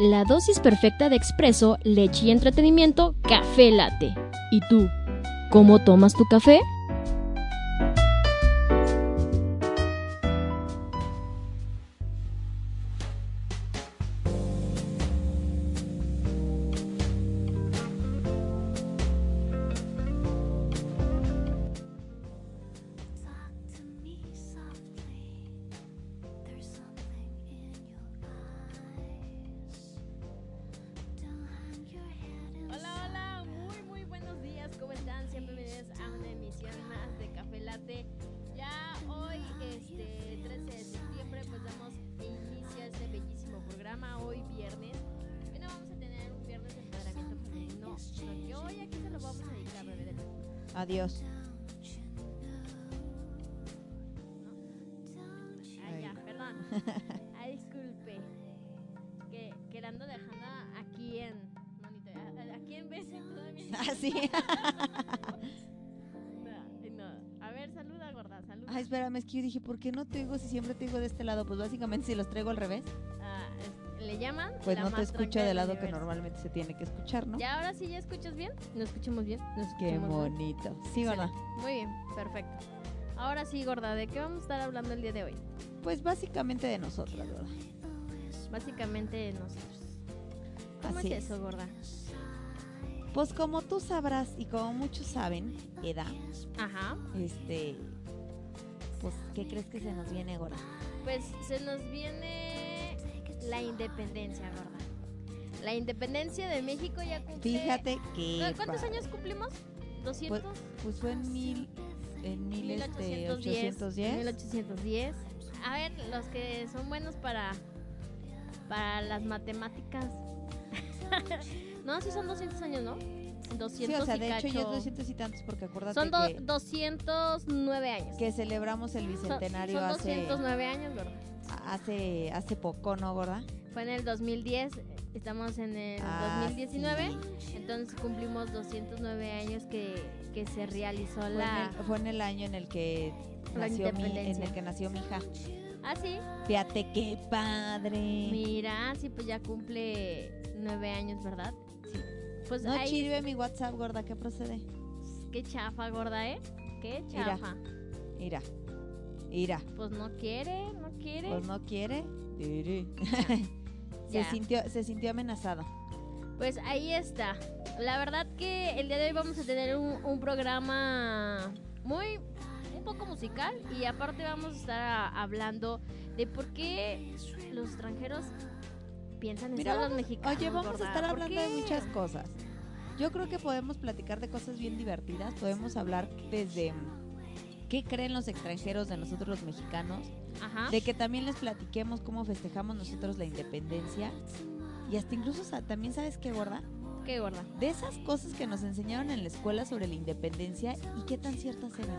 La dosis perfecta de expreso, leche y entretenimiento, café late. ¿Y tú? ¿Cómo tomas tu café? De este lado? Pues básicamente si los traigo al revés, Ah, le llaman. pues la no te escucho del lado que normalmente se tiene que escuchar, ¿no? ¿Ya ahora sí ya escuchas bien? ¿Nos escuchamos bien? ¿Nos Qué bien? bonito. Sí. Excelente. Muy bien, perfecto. Ahora sí, gorda, ¿de qué vamos a estar hablando el día de hoy? Pues básicamente de nosotras, ¿verdad? Básicamente de nosotros. ¿Cómo Así es es. eso, gorda? Pues como tú sabrás y como muchos saben, Eda, Ajá. este, pues, ¿qué crees que se nos viene ahora? Pues se nos viene la independencia, gorda. La independencia de México ya cumple... Fíjate que... ¿Cu- ¿Cuántos años cumplimos? ¿200? Pues fue en mil, en mil, este, 1810. 810. 1810. A ver, los que son buenos para para las matemáticas. no, sí son 200 años, ¿no? 200 Sí, o sea, y de hecho ya es cacho. 200 y tantos porque acuérdate Son do- que, 209 años. que celebramos el Son- bicentenario son, hace, 209 años, ¿verdad? hace, hace poco, ¿no, gorda? Fue en el 2010, estamos en el Ah, 2019, sí. entonces cumplimos 209 años que, que se realizó Fue, la... en el, fue en el año en el que La nació mi, en el que nació mi hija. Ah, sí, Fíjate qué padre. mira, sí, pues ya cumple nueve años, ¿verdad? Pues no ahí, sirve mi WhatsApp, gorda, ¿qué procede? qué chafa, gorda, ¿eh? Qué chafa. Mira, mira, Pues no quiere, no quiere. pues no quiere. Se, sintió, se sintió amenazado. Pues ahí está. La verdad que el día de hoy vamos a tener un, un programa muy un poco musical y aparte vamos a estar a- hablando de por qué los extranjeros piensan en Mira, los vamos- mexicanos. Oye, vamos gorda. a estar ¿Por hablando de muchas cosas. Yo creo que podemos platicar de cosas bien divertidas. Podemos hablar desde mm, qué creen los extranjeros de nosotros los mexicanos, Ajá. de que también les platiquemos cómo festejamos nosotros la independencia. Y hasta incluso también sabes qué gorda, Qué gorda. de esas cosas que nos enseñaron en la escuela sobre la independencia y qué tan ciertas eran.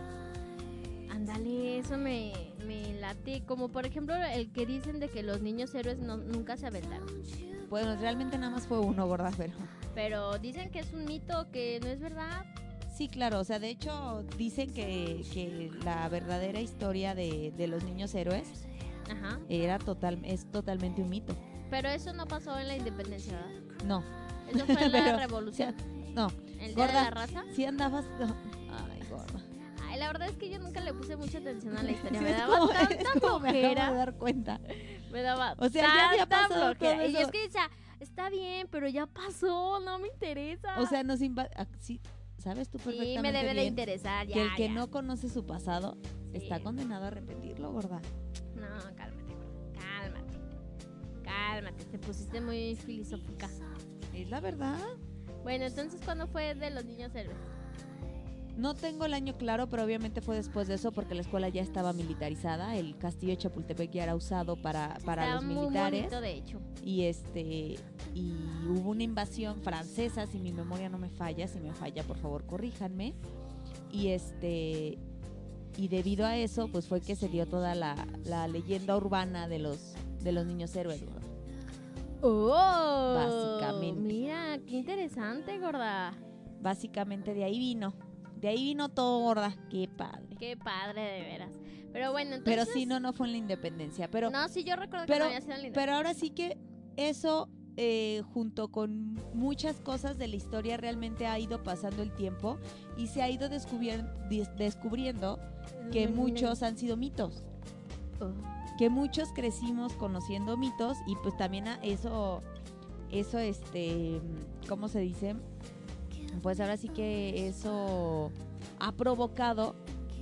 Ándale, eso me, me late. Como por ejemplo el que dicen de que los niños héroes no- nunca se aventaron. Bueno, realmente nada más fue uno, gorda, pero Pero dicen que es un mito, que no es verdad. sí, claro, o sea, de hecho dicen que, que la verdadera historia de, de los niños héroes Ajá. era total, es totalmente un mito. Pero eso no pasó en la independencia, ¿verdad? No, Eso fue en la Pero, revolución. no, El día de gorda. la raza. si andabas... no. La verdad es que yo nunca le puse mucha atención a la historia. Sí, me daba como- tanta como me flojera. dar cuenta. Me daba O sea, ya había pasado flojera. todo Y eso. es que decía, está bien, pero ya pasó, no me interesa. O sea, nos inva- ah, sí, ¿Sabes tú sí, perfectamente me debe de interesar. Ya, que el que ya. no conoce su pasado está Sí. condenado a repetirlo, gorda? No, cálmate, gorda, cálmate. Cálmate, te pusiste muy filosófica. Es la verdad. Bueno, entonces, ¿cuándo fue de los niños héroes? No tengo el año claro, pero obviamente fue después de eso porque la escuela ya estaba militarizada. El castillo de Chapultepec ya era usado para, para los muy militares. bonito, de hecho. y este y hubo una invasión francesa si mi memoria no me falla si me falla por favor corríjanme y este y debido a eso pues fue que se dio toda la, la leyenda urbana de los de los niños héroes. Oh, Básicamente. Mira, qué interesante, gorda. básicamente de ahí vino de ahí vino todo gorda qué padre Qué padre, de veras. Pero bueno, entonces. pero sí no no fue en la independencia pero no, sí, yo recuerdo que no había sido linda. pero ahora sí que eso eh, junto con muchas cosas de la historia, realmente ha ido pasando el tiempo y se ha ido descubriendo que muchos han sido mitos. Oh. que muchos crecimos conociendo mitos y pues también a eso, eso este, ¿cómo se dice? Pues ahora sí que eso ha provocado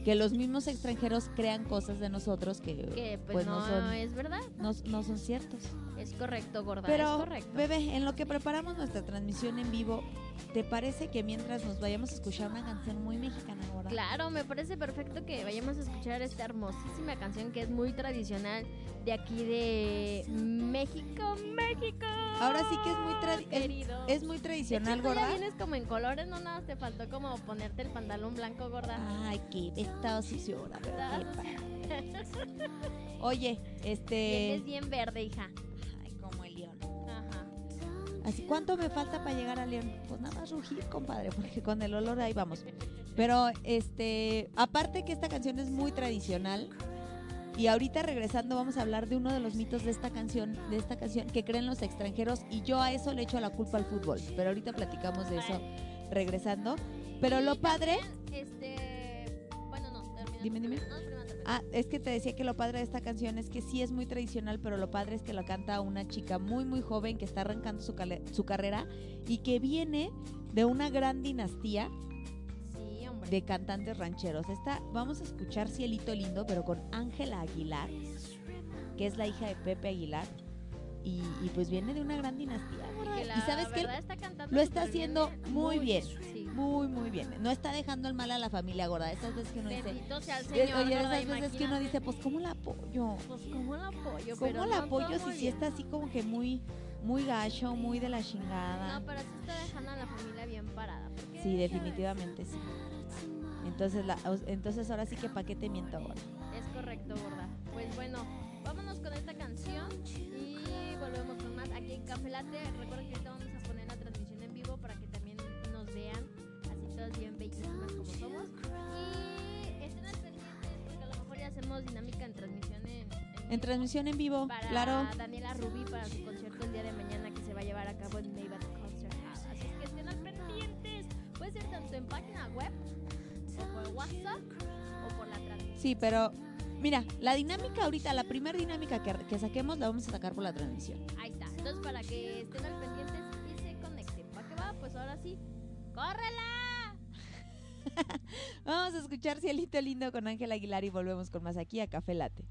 que los mismos extranjeros crean cosas de nosotros que, Que pues, pues, no, no, son, es verdad. no, no son ciertos. Es correcto, gorda. Pero, es correcto. bebé, en lo que preparamos nuestra transmisión en vivo, ¿te parece que mientras nos vayamos a escuchar una canción muy mexicana ahora? Claro, me parece perfecto que vayamos a escuchar esta hermosísima canción que es muy tradicional de aquí de México, México. Ahora sí que es muy tradi- es- muy De tradicional, hecho, tú ya gorda. vienes como en colores, no nada, te faltó como ponerte el pantalón blanco, gorda. Ay, qué estado sucio, ahora. Oye, este. Vienes bien verde, hija. Ay, como el león. Ajá. Así, ¿cuánto me falta para llegar al león? Pues nada más rugir, compadre, porque con el olor ahí vamos. Pero, este, aparte que esta canción es muy tradicional. Y ahorita regresando vamos a hablar de uno de los mitos de esta canción, de esta canción que creen los extranjeros y yo a eso le echo la culpa al fútbol. Pero ahorita platicamos de eso regresando. Pero lo padre Dime, dime. Ah, es que te decía que lo padre de esta canción es que sí es muy tradicional, pero lo padre es que lo canta una chica muy, muy joven que está arrancando su, su carrera y que viene de una gran dinastía Sí, de cantantes rancheros. Esta, vamos a escuchar Cielito Lindo, pero con Ángela Aguilar, que es la hija de Pepe Aguilar. Y, y pues viene de una gran dinastía. la Y sabes que lo está bien, haciendo ¿eh? muy bien. Sí. Muy, muy bien. No está dejando el mal a la familia gorda. Esas veces que uno dice, Bendito sea el Señor. Oye, gorda, esas veces que uno dice, pues ¿cómo la apoyo? Pues, ¿cómo la apoyo? ¿Cómo Pero la no, apoyo si bien. está así como que muy, muy gacho, muy de la chingada? No, pero sí está dejando a la familia bien parada. Sí, definitivamente sí. Entonces, la, entonces ahora sí que pa' qué te miento ves, Es correcto, gorda. Pues bueno, vámonos con esta canción y volvemos con más aquí en Café Latte. Recuerden que así todas bien bellísimas como somos. Y estén al pendientes porque a lo mejor ya hacemos dinámica en transmisión en, en En transmisión en vivo, para claro. Daniela Rubí para su concierto el día de mañana que se va a llevar a cabo en Maybach Concert Hall. Así que estén al pendientes. Puede ser tanto en página web, o por WhatsApp, o por la transmisión. Sí, pero mira, la dinámica ahorita, la primera dinámica que, que saquemos la vamos a sacar por la transmisión. Ahí está. Entonces, para que estén al pendientes y se conecten. ¿Para qué va? Pues ahora sí. ¡Córrela! Vamos a escuchar Cielito Lindo con Ángel Aguilar y volvemos con más aquí a Café Late.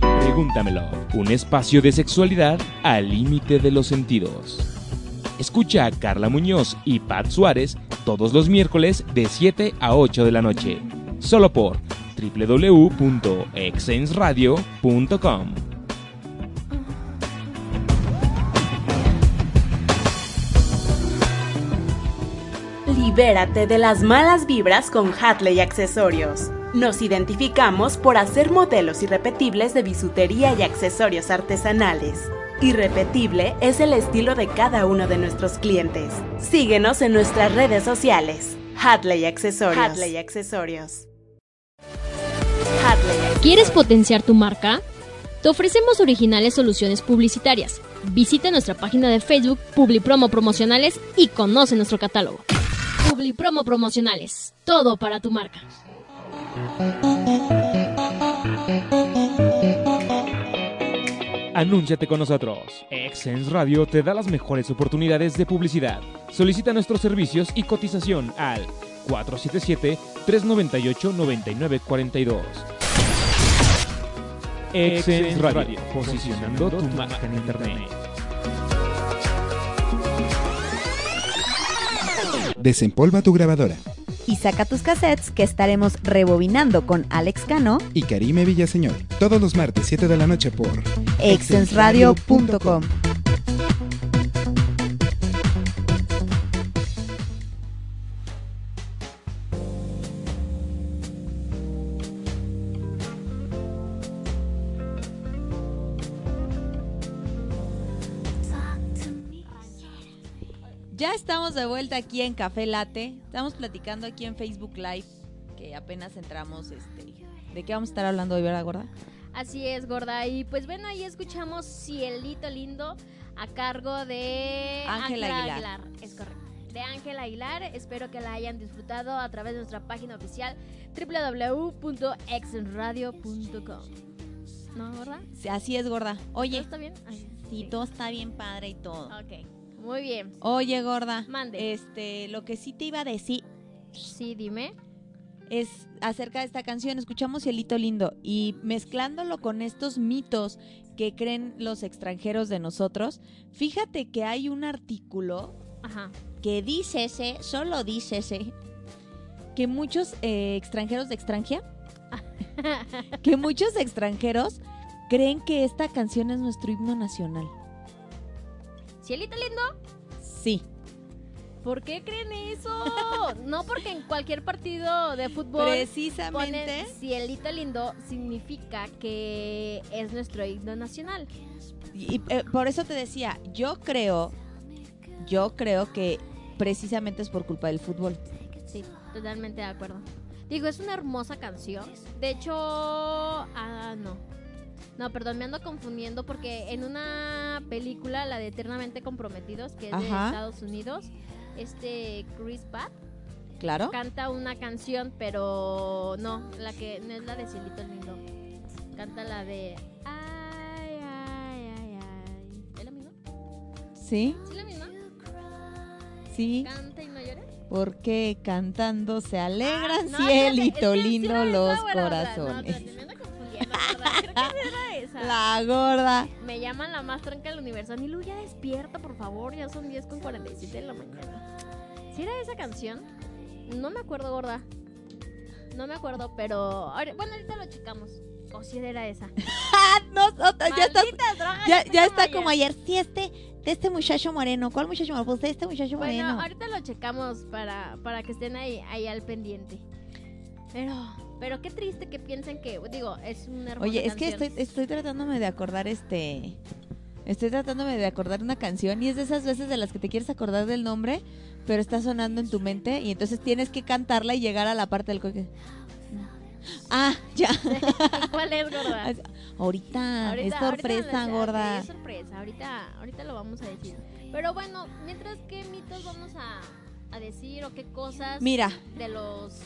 Pregúntamelo, un espacio de sexualidad al límite de los sentidos. Escucha a Carla Muñoz y Pat Suárez todos los miércoles de 7 a 8 de la noche, solo por www.exensradio.com. Libérate de las malas vibras con Hatley Accesorios. Nos identificamos por hacer modelos irrepetibles de bisutería y accesorios artesanales. Irrepetible es el estilo de cada uno de nuestros clientes. Síguenos en nuestras redes sociales. Hatley Accesorios. Hatley Accesorios. Hatley Accesorios. ¿Quieres potenciar tu marca? Te ofrecemos originales soluciones publicitarias. Visita nuestra página de Facebook Publipromo Promocionales y conoce nuestro catálogo. Publipromo Promocionales. Todo para tu marca. Anúnciate con nosotros. Exens Radio te da las mejores oportunidades de publicidad. Solicita nuestros servicios y cotización al 477-398-9942. Exens Radio, posicionando tu marca en Internet. Desempolva tu grabadora. Y saca tus cassettes que estaremos rebobinando con Alex Cano, Y Karime Villaseñor. Todos los martes 7 de la noche por exensradio.com. vuelta aquí en Café Late. Estamos platicando aquí en Facebook Live, que apenas entramos, este, ¿de qué vamos a estar hablando hoy, verdad, gorda? Así es, gorda. Y pues bueno, ahí escuchamos Cielito Lindo a cargo de Ángela Aguilar. Es correcto. De Ángela Aguilar. Espero que la hayan disfrutado a través de nuestra página oficial www.exenradio.com. ¿No, gorda? Sí, así es, gorda. ¿Todo Oye, está bien? Ay, sí, todo está bien padre y todo. Ok, muy bien. Oye, gorda. Mande. Este, lo que sí te iba a decir Sí, dime. es acerca de esta canción. Escuchamos Cielito Lindo y mezclándolo con estos mitos que creen los extranjeros de nosotros, fíjate que hay un artículo Ajá. que dice ese, solo dice ese, que muchos eh, extranjeros de extranjera, que muchos extranjeros creen que esta canción es nuestro himno nacional. Cielito Lindo. Sí. ¿Por qué creen eso? No porque en cualquier partido de fútbol Precisamente. ponen cielito lindo significa que es nuestro himno nacional. Y eh, por eso te decía, yo creo, yo creo que precisamente es por culpa del fútbol. Sí, totalmente de acuerdo. Digo, es una hermosa canción. De hecho, ah, no. No, perdón, me ando confundiendo porque en una película, la de Eternamente Comprometidos, que es de. Estados Unidos, este Chris Pratt Claro. canta una canción, pero no, la que no es la de Cielito Lindo. Canta la de ay, ay, ay, ay. ¿Es la misma? Sí, ¿Sí la misma? sí. Canta y no llores. Porque cantando se alegran, Ah, no, cielito lindo los corazones. Creo que sí era esa. La gorda. Me llaman la más tranca del universo. Nilu, ya despierta, por favor. Ya son 10 con 47 de la mañana. Si era esa canción, no me acuerdo, gorda. No me acuerdo, pero. Bueno, ahorita lo checamos. O si era esa. Ah, no, no, ya está, ya, está como ayer. ayer. Sí, este, de este muchacho moreno. ¿Cuál muchacho moreno? Pues de este muchacho Bueno, moreno. ahorita lo checamos para, para que estén ahí, ahí al pendiente. Pero, pero qué triste que piensen que, digo, es una hermosa Oye, es que estoy, estoy tratándome de acordar este. Estoy tratándome de acordar una canción y es de esas veces de las que te quieres acordar del nombre, pero está sonando en tu mente y entonces tienes que cantarla y llegar a la parte del coque. Ah, ya. ¿Y ¿Cuál es, gorda? Ahorita, Ahorita- es sorpresa, gorda. es sorpresa, ahorita, ahorita lo vamos a decir. Pero bueno, mientras qué mitos vamos a, a decir o qué cosas Mira, de los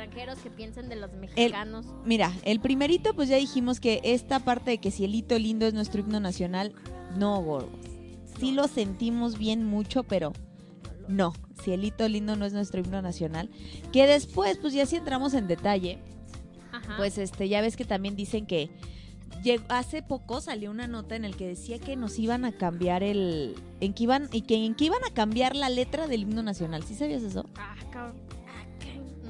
extranjeros que piensan de los mexicanos. mira, el primerito pues ya dijimos que esta parte de que Cielito Lindo es nuestro himno nacional, no, gordos. Sí lo sentimos bien mucho, pero no, Cielito Lindo no es nuestro himno nacional. Que después, pues ya si entramos en detalle, Ajá. pues este ya ves que también dicen que hace poco salió una nota en el que decía que nos iban a cambiar el en que iban y que en que iban a cambiar la letra del himno nacional. ¿Sí sabías eso? Ah, cabrón.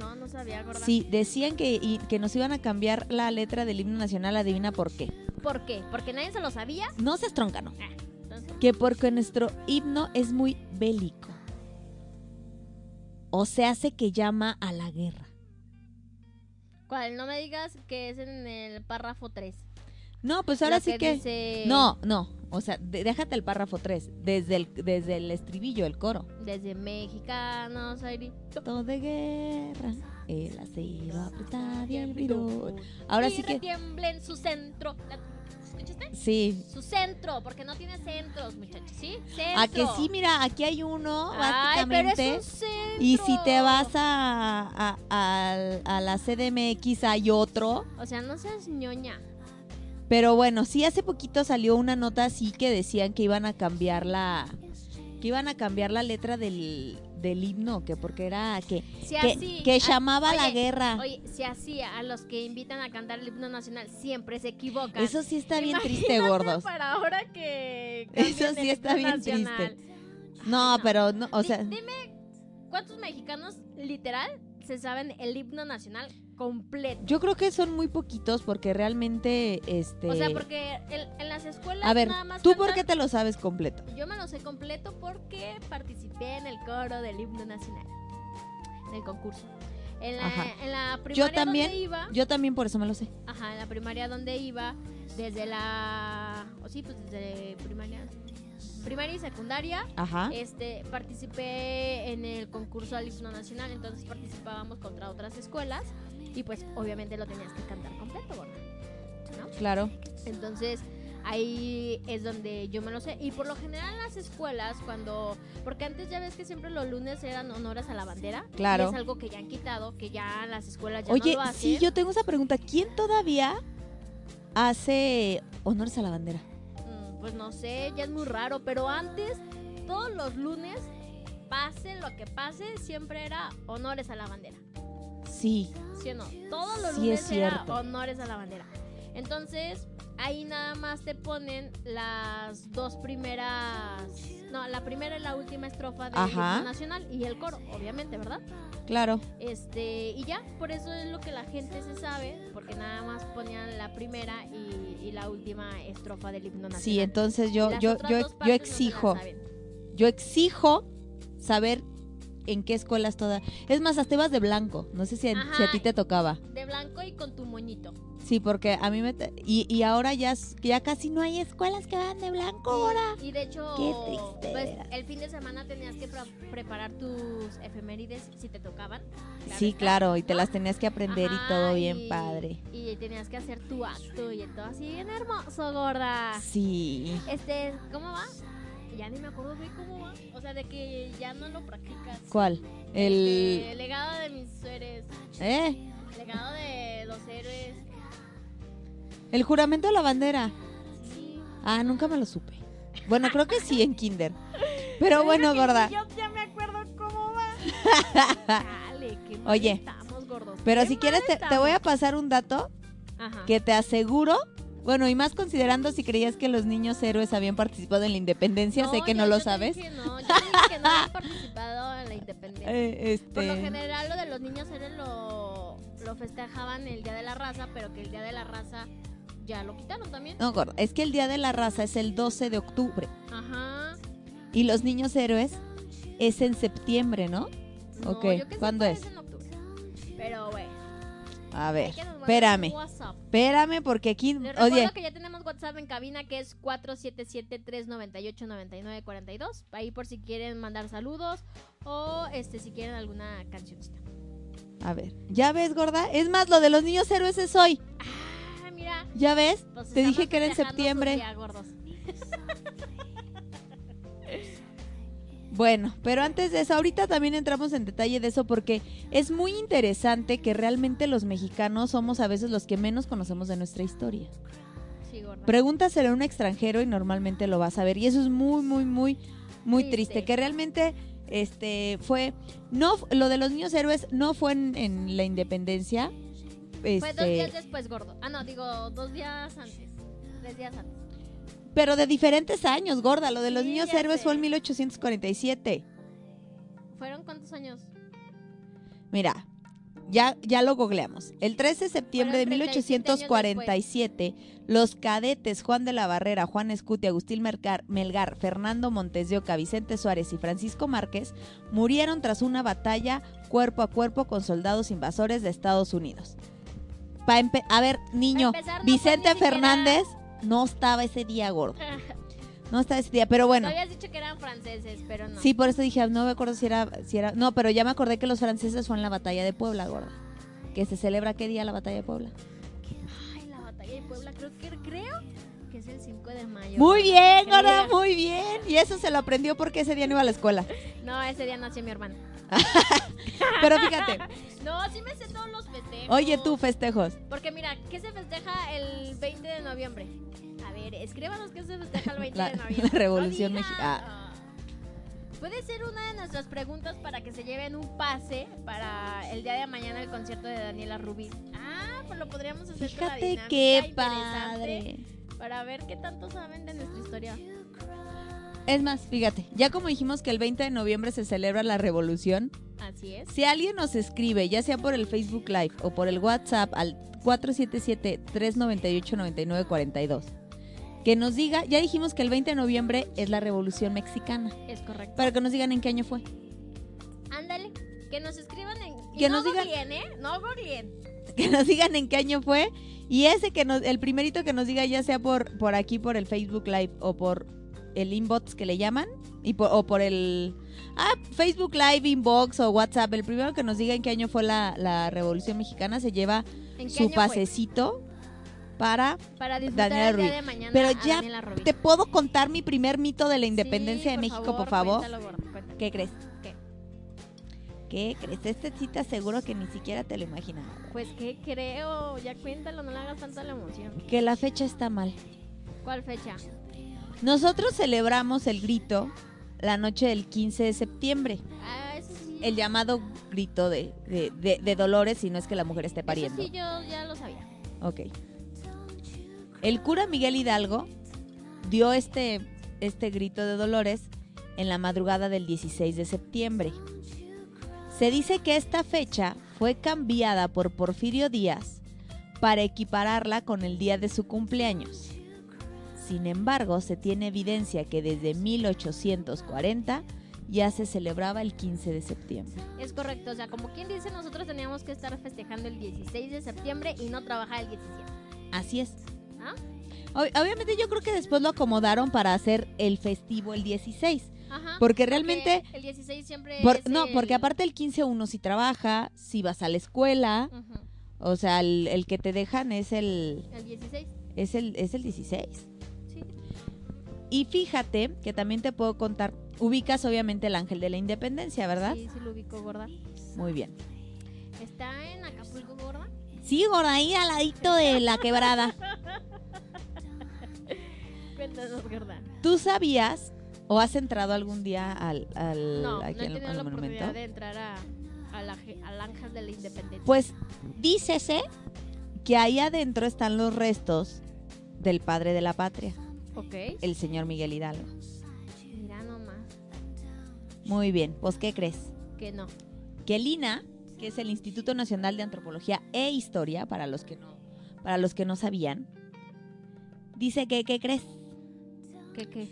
Ah. No, no sabía, gorda. Sí, decían que y- que nos iban a cambiar la letra del himno nacional, adivina por qué. ¿Por qué? ¿Porque nadie se lo sabía? No se estronca, no. Entonces, Que porque nuestro himno es muy bélico. O se hace que llama a la guerra. ¿Cuál? No me digas que es en el párrafo 3. No, pues ahora La sí que... dice No, no. O sea, de- déjate el párrafo 3. Desde el, desde el estribillo, el coro. Desde mexicanos. Todo de guerra. El acero apretado y el. Ahora y sí que... retiembla en su centro. La- ¿Escuchaste? Sí. Su centro, porque no tiene centros, muchachos, ¿sí? Centro. A que sí, mira, aquí hay uno, Ay, pero básicamente. es un centro. Y si te vas a, a, a- a la CDMX hay otro. O sea, no seas ñoña. Pero bueno, sí hace poquito salió una nota así que decían que iban a cambiar la que iban a cambiar la letra del, del himno, que porque era que Si que, así. que a- llamaba a la guerra. Oye, si así a los que invitan a cantar el himno nacional siempre se equivocan. Eso sí está bien triste, gordos. Para ahora que. Eso sí el está bien nacional. No, Ay, pero no, o sea, dime, ¿cuántos mexicanos literal se saben el himno nacional completo? yo creo que son muy poquitos porque realmente este O sea, porque el- en las escuelas A ver, nada más ¿tú por qué te lo sabes completo? Yo me lo sé completo porque participé en el coro del himno nacional. En el concurso. En la, en la primaria también, donde iba. Yo también por eso me lo sé. Ajá, en la primaria donde iba. Desde la. O sí, pues desde primaria. Primaria y secundaria. Ajá. Este, participé en el concurso al himno nacional, entonces participábamos contra otras escuelas y pues obviamente lo tenías que cantar completo, gorda, ¿no? Claro. Entonces ahí es donde yo me lo sé y por lo general en las escuelas cuando porque antes ya ves que siempre los lunes eran honores a la bandera Claro. y es algo que ya han quitado que ya las escuelas ya Oye, no lo hacen sí, yo tengo esa pregunta. ¿Quién todavía hace honores a la bandera? Mm, pues no sé ya es muy raro pero antes todos los lunes pase lo que pase siempre era honores a la bandera Sí. ¿Sí o no? Todos los Sí, lunes es era honores a la bandera. Entonces, ahí nada más te ponen las dos primeras. No, la primera y la última estrofa del himno nacional y el coro, obviamente, ¿verdad? Claro. Este, y ya, por eso es lo que la gente se sabe, porque nada más ponían la primera y, y la última estrofa del himno nacional. Sí, entonces yo, yo, yo, yo no exijo, yo exijo saber en qué escuelas toda. Es más, hasta ibas de blanco. No sé si, a- si a Ajá. ti te tocaba. De blanco y con tu moñito. Sí, porque a mí me... te- Y, y ahora ya, ya casi no hay escuelas que van de blanco ahora. Y de hecho, Qué triste, pues, el fin de semana tenías que pre- preparar tus efemérides si te tocaban. claro sí, claro, y te las tenías que aprender y todo bien y- padre. Y tenías que hacer tu acto y todo así bien hermoso, gorda. Sí. Este, ¿cómo va? Ya ni me acuerdo de cómo va. O sea, de que ya no lo practicas. ¿Cuál? Este, El... legado de mis seres. ¿Eh? Legado de los héroes. El juramento de la bandera. Sí. Ah, nunca me lo supe. Bueno, creo que sí en kinder. Pero bueno, gorda. Yo ya me acuerdo cómo va. Dale, qué mal Oye, estamos, gordos. Pero si quieres, te, te voy a pasar un dato Ajá. que te aseguro. Bueno, y más considerando si creías que los niños héroes habían participado en la independencia, sé que no lo yo te sabes. dije no, yo dije que no habían participado en la independencia. Eh, Por lo este, general, lo de los niños héroes lo, lo festejaban el Día de la Raza, pero que el Día de la Raza ya lo quitaron también. no, gordo, es que el Día de la Raza es el 12 de octubre Ajá. y los niños héroes es en septiembre, ¿no? No, Ok, yo que ¿cuándo es? en. A ver, espérame, espérame porque aquí, Les recuerdo oye, que ya tenemos WhatsApp en cabina que es 477-398-9942. Ahí por si quieren mandar saludos o este si quieren alguna cancioncita. a ver, ¿ya ves, gorda? Es más, lo de los niños héroes es hoy, Ah, mira. ¿ya ves? pues Te dije que era en septiembre. día, gordos. Bueno, pero antes de eso, ahorita también entramos en detalle de eso porque es muy interesante que realmente los mexicanos somos a veces los que menos conocemos de nuestra historia. Sí. Pregúntaselo a un extranjero y normalmente lo vas a ver. Y eso es muy, muy, muy, muy Triste. triste. Que realmente este fue. no Lo de los niños héroes no fue en, en la independencia. Fue dos este, días después, gordo. Ah, no, digo dos días antes. Tres días antes. Pero de diferentes años, gorda. Lo de los Sí, niños héroes sé. fue en 1847. ¿Fueron cuántos años? Mira, ya, ya lo googleamos. El 13 de septiembre de Fueron 37 años 1847, los cadetes Juan de la Barrera, Juan Escuti, Agustín Melgar, Melgar, Fernando Montes de Oca, Vicente Suárez y Francisco Márquez murieron tras una batalla cuerpo a cuerpo con soldados invasores de Estados Unidos. Pa a ver, niño, empezar, no Vicente siquiera- Fernández no estaba ese día, gordo. No estaba ese día, pero bueno. Habías dicho que eran franceses, pero no. Sí, por eso dije, no me acuerdo si era, si era. No, pero ya me acordé que los franceses fue en la batalla de Puebla, gorda. Que se celebra qué día la batalla de Puebla. Ay, la batalla de Puebla, creo que creo que es el 5 de mayo. Muy bien, gorda, muy bien. Y eso se lo aprendió porque ese día no iba a la escuela. No, ese día nació mi hermana. Pero fíjate, No, sí me sé todos los festejos. oye tú, festejos. Porque mira, ¿qué se festeja el 20 de noviembre? A ver, escríbanos qué se festeja el 20 La- de noviembre. la Revolución No. Mexicana. Ah. Puede ser una de nuestras preguntas para que se lleven un pase para el día de mañana el concierto de Daniela Rubí. Ah, pues lo podríamos hacer con la Fíjate dinámica qué padre. Para ver qué tanto saben de nuestra historia. Es más, fíjate, ya como dijimos que el 20 de noviembre se celebra la revolución, Así es. si alguien nos escribe, ya sea por el Facebook Live o por el WhatsApp al 477-398-9942, que nos diga, ya dijimos que el 20 de noviembre es la revolución mexicana, Es correcto. pero que nos digan en qué año fue. Ándale, que nos escriban en... Que no nos digan- googleen, ¿eh? No googleen. que nos digan en qué año fue y ese que nos el primerito que nos diga ya sea por por aquí por el Facebook Live o por el inbox que le llaman y por, o por el ah, Facebook Live inbox o WhatsApp el primero que nos diga en qué año fue la, la Revolución Mexicana se lleva ¿En qué su fue? pasecito para Para disfrutar Daniela el día Rubí. de mañana Pero ya te puedo contar mi primer mito de la independencia Sí, de México por favor cuéntalo, gordo, cuéntalo. ¿qué crees? ¿Qué? ¿Qué crees? Este sí te aseguro que ni siquiera te lo imaginabas. Pues que creo, ya cuéntalo, no le hagas tanta la emoción. Que la fecha está mal. ¿Cuál fecha? Nosotros celebramos el grito la noche del 15 de septiembre, Ah, sí. el llamado grito de, de, de- de Dolores, si no es que la mujer esté pariendo. Eso sí, yo ya lo sabía. Ok. El cura Miguel Hidalgo dio este, este grito de Dolores en la madrugada del 16 de septiembre. Se dice que esta fecha fue cambiada por Porfirio Díaz para equipararla con el día de su cumpleaños. Sin embargo, se tiene evidencia que desde 1840 ya se celebraba el 15 de septiembre. Es correcto, o sea, como quien dice, nosotros teníamos que estar festejando el 16 de septiembre y no trabajar el 17. Así es. ¿Ah? Ob- obviamente yo creo que después lo acomodaron para hacer el festivo el 16. Ajá. Porque realmente... el 16 siempre por- es no, el- porque aparte el 15 uno sí trabaja, si vas a la escuela, Ujú, o sea, el, el que te dejan es el, El 16. es el, es el 16. Y fíjate que también te puedo contar, ubicas obviamente el Ángel de la Independencia, ¿verdad? Sí, sí lo ubico, gorda. Muy bien. ¿Está en Acapulco, gorda? Sí, gorda, ahí al ladito de la quebrada. Cuéntanos, gorda. ¿Tú sabías o has entrado algún día al, al, No, no he aquí al- tenido al la monumento? oportunidad de entrar a, a la al Ángel de la Independencia. Pues dícese que ahí adentro están los restos del padre de la patria, el señor Miguel Hidalgo. Mira nomás. Muy bien, pues ¿qué crees? Que no. Que el INA, que es el Instituto Nacional de Antropología e Historia, para los que no, para los que no sabían, dice que, ¿qué crees? ¿Qué qué?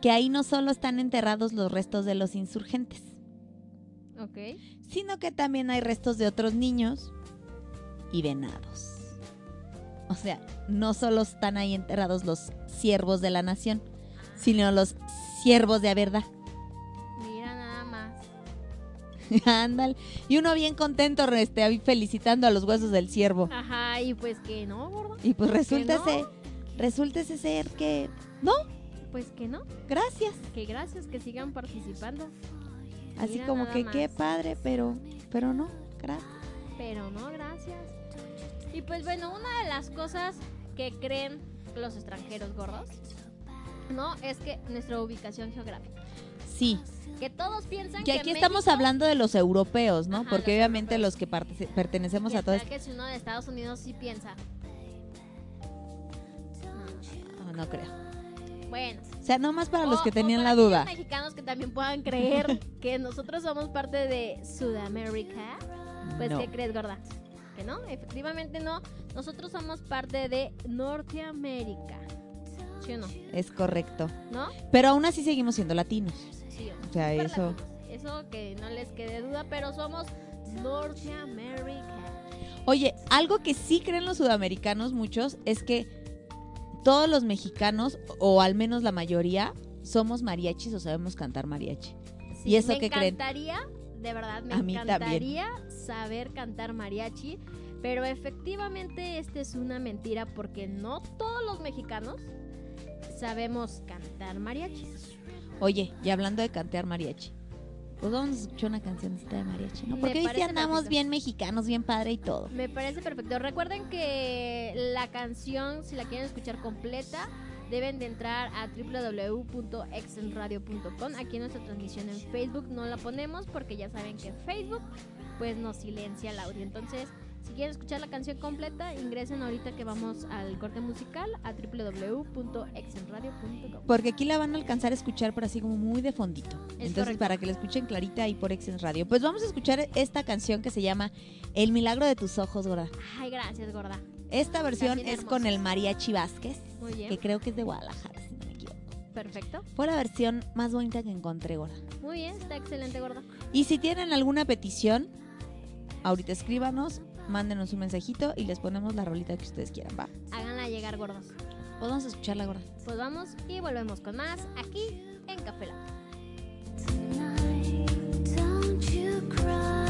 Que ahí no solo están enterrados los restos de los insurgentes, Ok. sino que también hay restos de otros niños y venados. O sea, no solo están ahí enterrados los siervos de la nación, sino los siervos de la verdad. Mira nada más. Ándale. Y uno bien contento, este, felicitando a los huesos del siervo. Ajá, y pues que no, gordo. Y pues resulta no? ser, resulta ese ser que, no, Pues que no. gracias. Que gracias, que sigan participando. Así Mira como que más. qué padre, pero, pero no, gracias. Pero no, gracias. Y pues bueno, una de las cosas que creen los extranjeros gordos, ¿no? Es que nuestra ubicación geográfica. Sí, Que todos piensan que que aquí estamos México- hablando de los europeos, ¿no? Ajá, Porque los obviamente europeos. los que parte- pertenecemos Y a todo hasta esto. que si uno de Estados Unidos sí piensa. No, creo. Bueno. O sea, no más para los que tenían para la duda. aquellos mexicanos que también puedan creer que nosotros somos parte de Sudamérica. Pues, No. ¿qué crees, gorda? Que no, efectivamente no. Nosotros somos parte de Norteamérica. ¿Sí o no? Es correcto. ¿No? Pero aún así seguimos siendo latinos. Sí, O sea, eso- latinos. Eso que no les quede duda, pero somos Norteamérica. Oye, algo que sí creen los sudamericanos muchos es que todos los mexicanos, o al menos la mayoría, somos mariachis o sabemos cantar mariachi. Sí, ¿Y eso me qué creen? encantaría, de verdad, me también. encantaría saber cantar mariachi, pero efectivamente esta es una mentira porque no todos los mexicanos sabemos cantar mariachi. Oye, y hablando de cantar mariachi, pues vamos a escuchar una cancioncita de mariachi, ¿no? Porque hoy sí andamos perfecto. bien mexicanos, bien padre y todo. Me parece perfecto. Recuerden que la canción, si la quieren escuchar completa, deben de entrar a www.exenradio.com. Aquí en nuestra transmisión en Facebook no la ponemos porque ya saben que Facebook pues nos silencia el audio. Entonces, si quieren escuchar la canción completa, ingresen ahorita que vamos al corte musical a www.exenradio.com. Porque aquí la van a alcanzar a escuchar, pero así como muy de fondito. Entonces, correcto. para que la escuchen clarita ahí por Exens Radio. Pues vamos a escuchar esta canción que se llama El milagro de tus ojos, gorda. Ay, gracias, gorda. Esta versión es con el Mariachi Vázquez, Muy bien. que creo que es de Guadalajara, si no me equivoco. Perfecto. Fue la versión más bonita que encontré, gorda. Muy bien, está excelente, gorda. Y si tienen alguna petición, ahorita escríbanos, mándenos un mensajito y les ponemos la rolita que ustedes quieran, ¿va? Háganla llegar, gordos. Pues vamos a escucharla, gorda. Pues vamos y volvemos con más aquí en Café Latte. Don't you cry.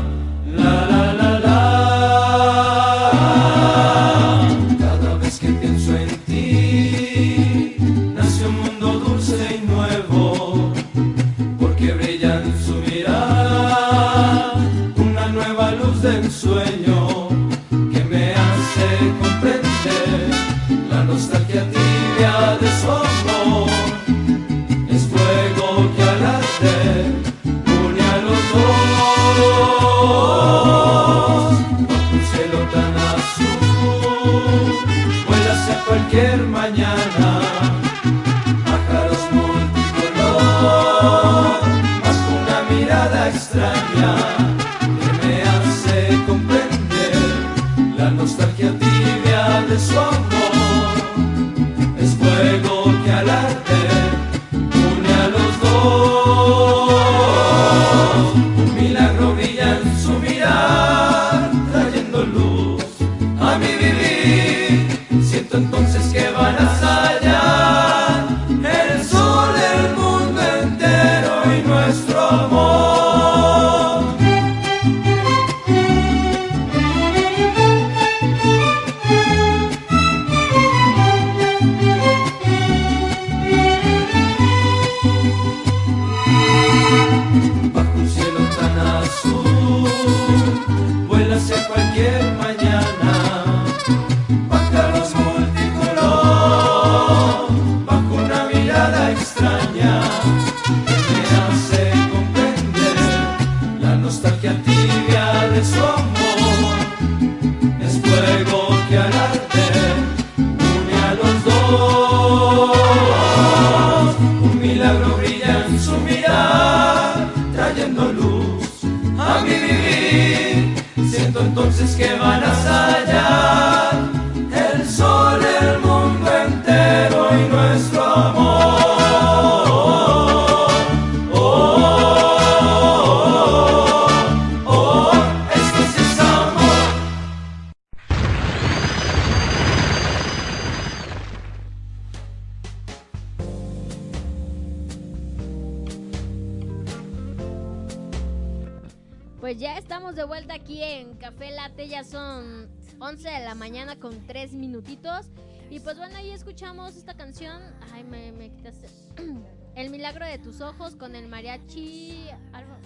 Pues ya estamos de vuelta aquí en Café Latte, ya son 11 de la mañana con 3 minutitos. Y pues bueno, ahí escuchamos esta canción. Ay, me, quitaste. El milagro de tus ojos con el mariachi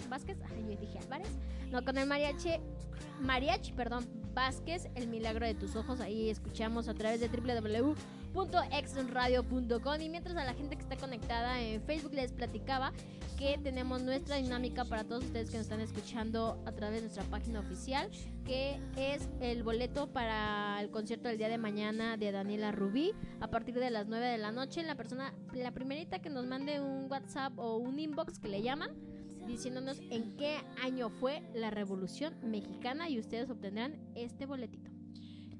Vázquez. Ay, yo dije Álvarez. No, con el mariachi. Mariachi, perdón, Vázquez, El milagro de tus ojos. Ahí escuchamos a través de www.exonradio.com. Y mientras a la gente que está conectada en Facebook les platicaba que tenemos nuestra dinámica para todos ustedes que nos están escuchando a través de nuestra página oficial, que es el boleto para el concierto del día de mañana de Daniela Rubí a partir de las 9 de la noche. La persona, la primerita que nos mande un WhatsApp o un inbox que le llaman diciéndonos en qué año fue la Revolución Mexicana y ustedes obtendrán este boletito.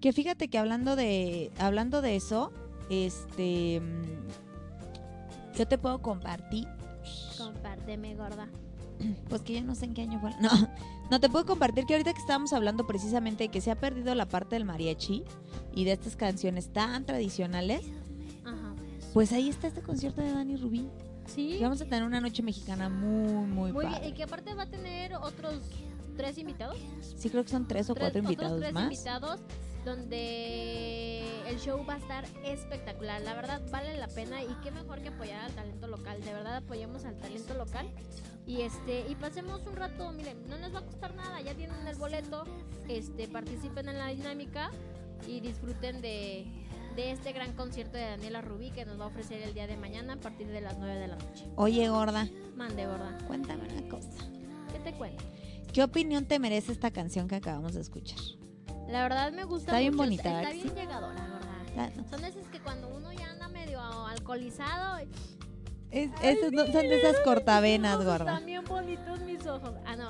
Que fíjate que hablando de hablando de eso, este mm, yo te puedo compartir, Compárteme, gorda. pues que yo no sé en qué año fue. No, no te puedo compartir que ahorita que estábamos hablando precisamente de que se ha perdido la parte del mariachi y de estas canciones tan tradicionales, Ajá. pues ahí está este concierto de Dani Rubí. Sí. Y vamos a tener una noche mexicana muy muy, Muy bien. Y que aparte va a tener otros tres invitados. Sí creo que son tres o Tres- cuatro otros invitados tres más. invitados donde el show va a estar espectacular. La verdad vale la pena y qué mejor que apoyar al talento local. De verdad apoyemos al talento local y este y pasemos un rato. Miren, no les va a costar nada. Ya tienen el boleto. Este participen en la dinámica y disfruten de de este gran concierto de Daniela Rubí que nos va a ofrecer el día de mañana a partir de las 9 de la noche. Oye, gorda, Mande, gorda. cuéntame una cosa. ¿Qué te cuento? ¿Qué opinión te merece esta canción que acabamos de escuchar? La verdad me gusta Está bien mucho, bonita, Está ¿verdad? bien Sí. llegadora. Ah, no. Son esas que cuando uno ya anda medio alcoholizado. Es, esos no- son de esas cortavenas, ojos gorda. Están bien bonitos mis ojos. Ah, no.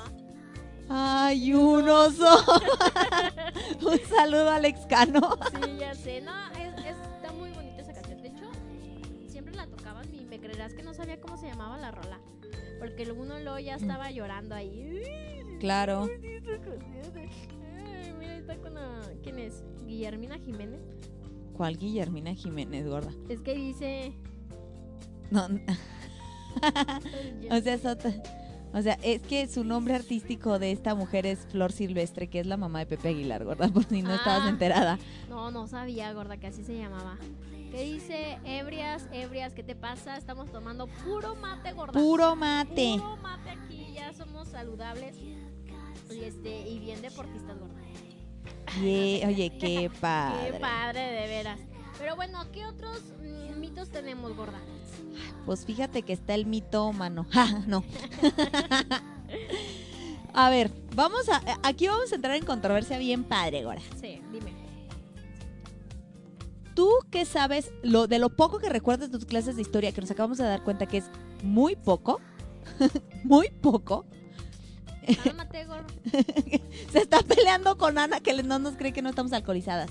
Ay, un oso. un saludo a Alex Cano. Sí, ya sé. No, es, es- está muy bonita esa canción. De hecho, siempre la tocaban y me creerás que no sabía cómo se llamaba la rola. Porque el uno luego ya estaba llorando ahí. Claro. Está con la... ¿Quién es? Guillermina Jiménez. ¿Cuál Guillermina Jiménez, gorda? Es que dice... No, o sea, es otra- O sea, es que su nombre artístico de esta mujer es Flor Silvestre, que es la mamá de Pepe Aguilar, gorda, por si no estabas Ah. enterada. No, no sabía, gorda, que así se llamaba. ¿Qué dice? Ebrias, ebrias, ¿qué te pasa? Estamos tomando puro mate, gorda. Puro mate. Puro mate aquí, ya somos saludables y, este, y bien deportistas, gorda. Ye- oye, qué padre. Qué padre, de veras. Pero bueno, ¿qué otros mm, mitos tenemos, gorda? Pues fíjate que está el mitómano. Ja, no. a ver, vamos a. Aquí vamos a entrar en controversia bien padre, Gora. Sí, dime. ¿Tú qué sabes lo, de lo poco que recuerdas de tus clases de historia, que nos acabamos de dar cuenta que es muy poco? muy poco. Cálmate, gorda. Se está peleando con Ana que no nos cree que no estamos alcoholizadas.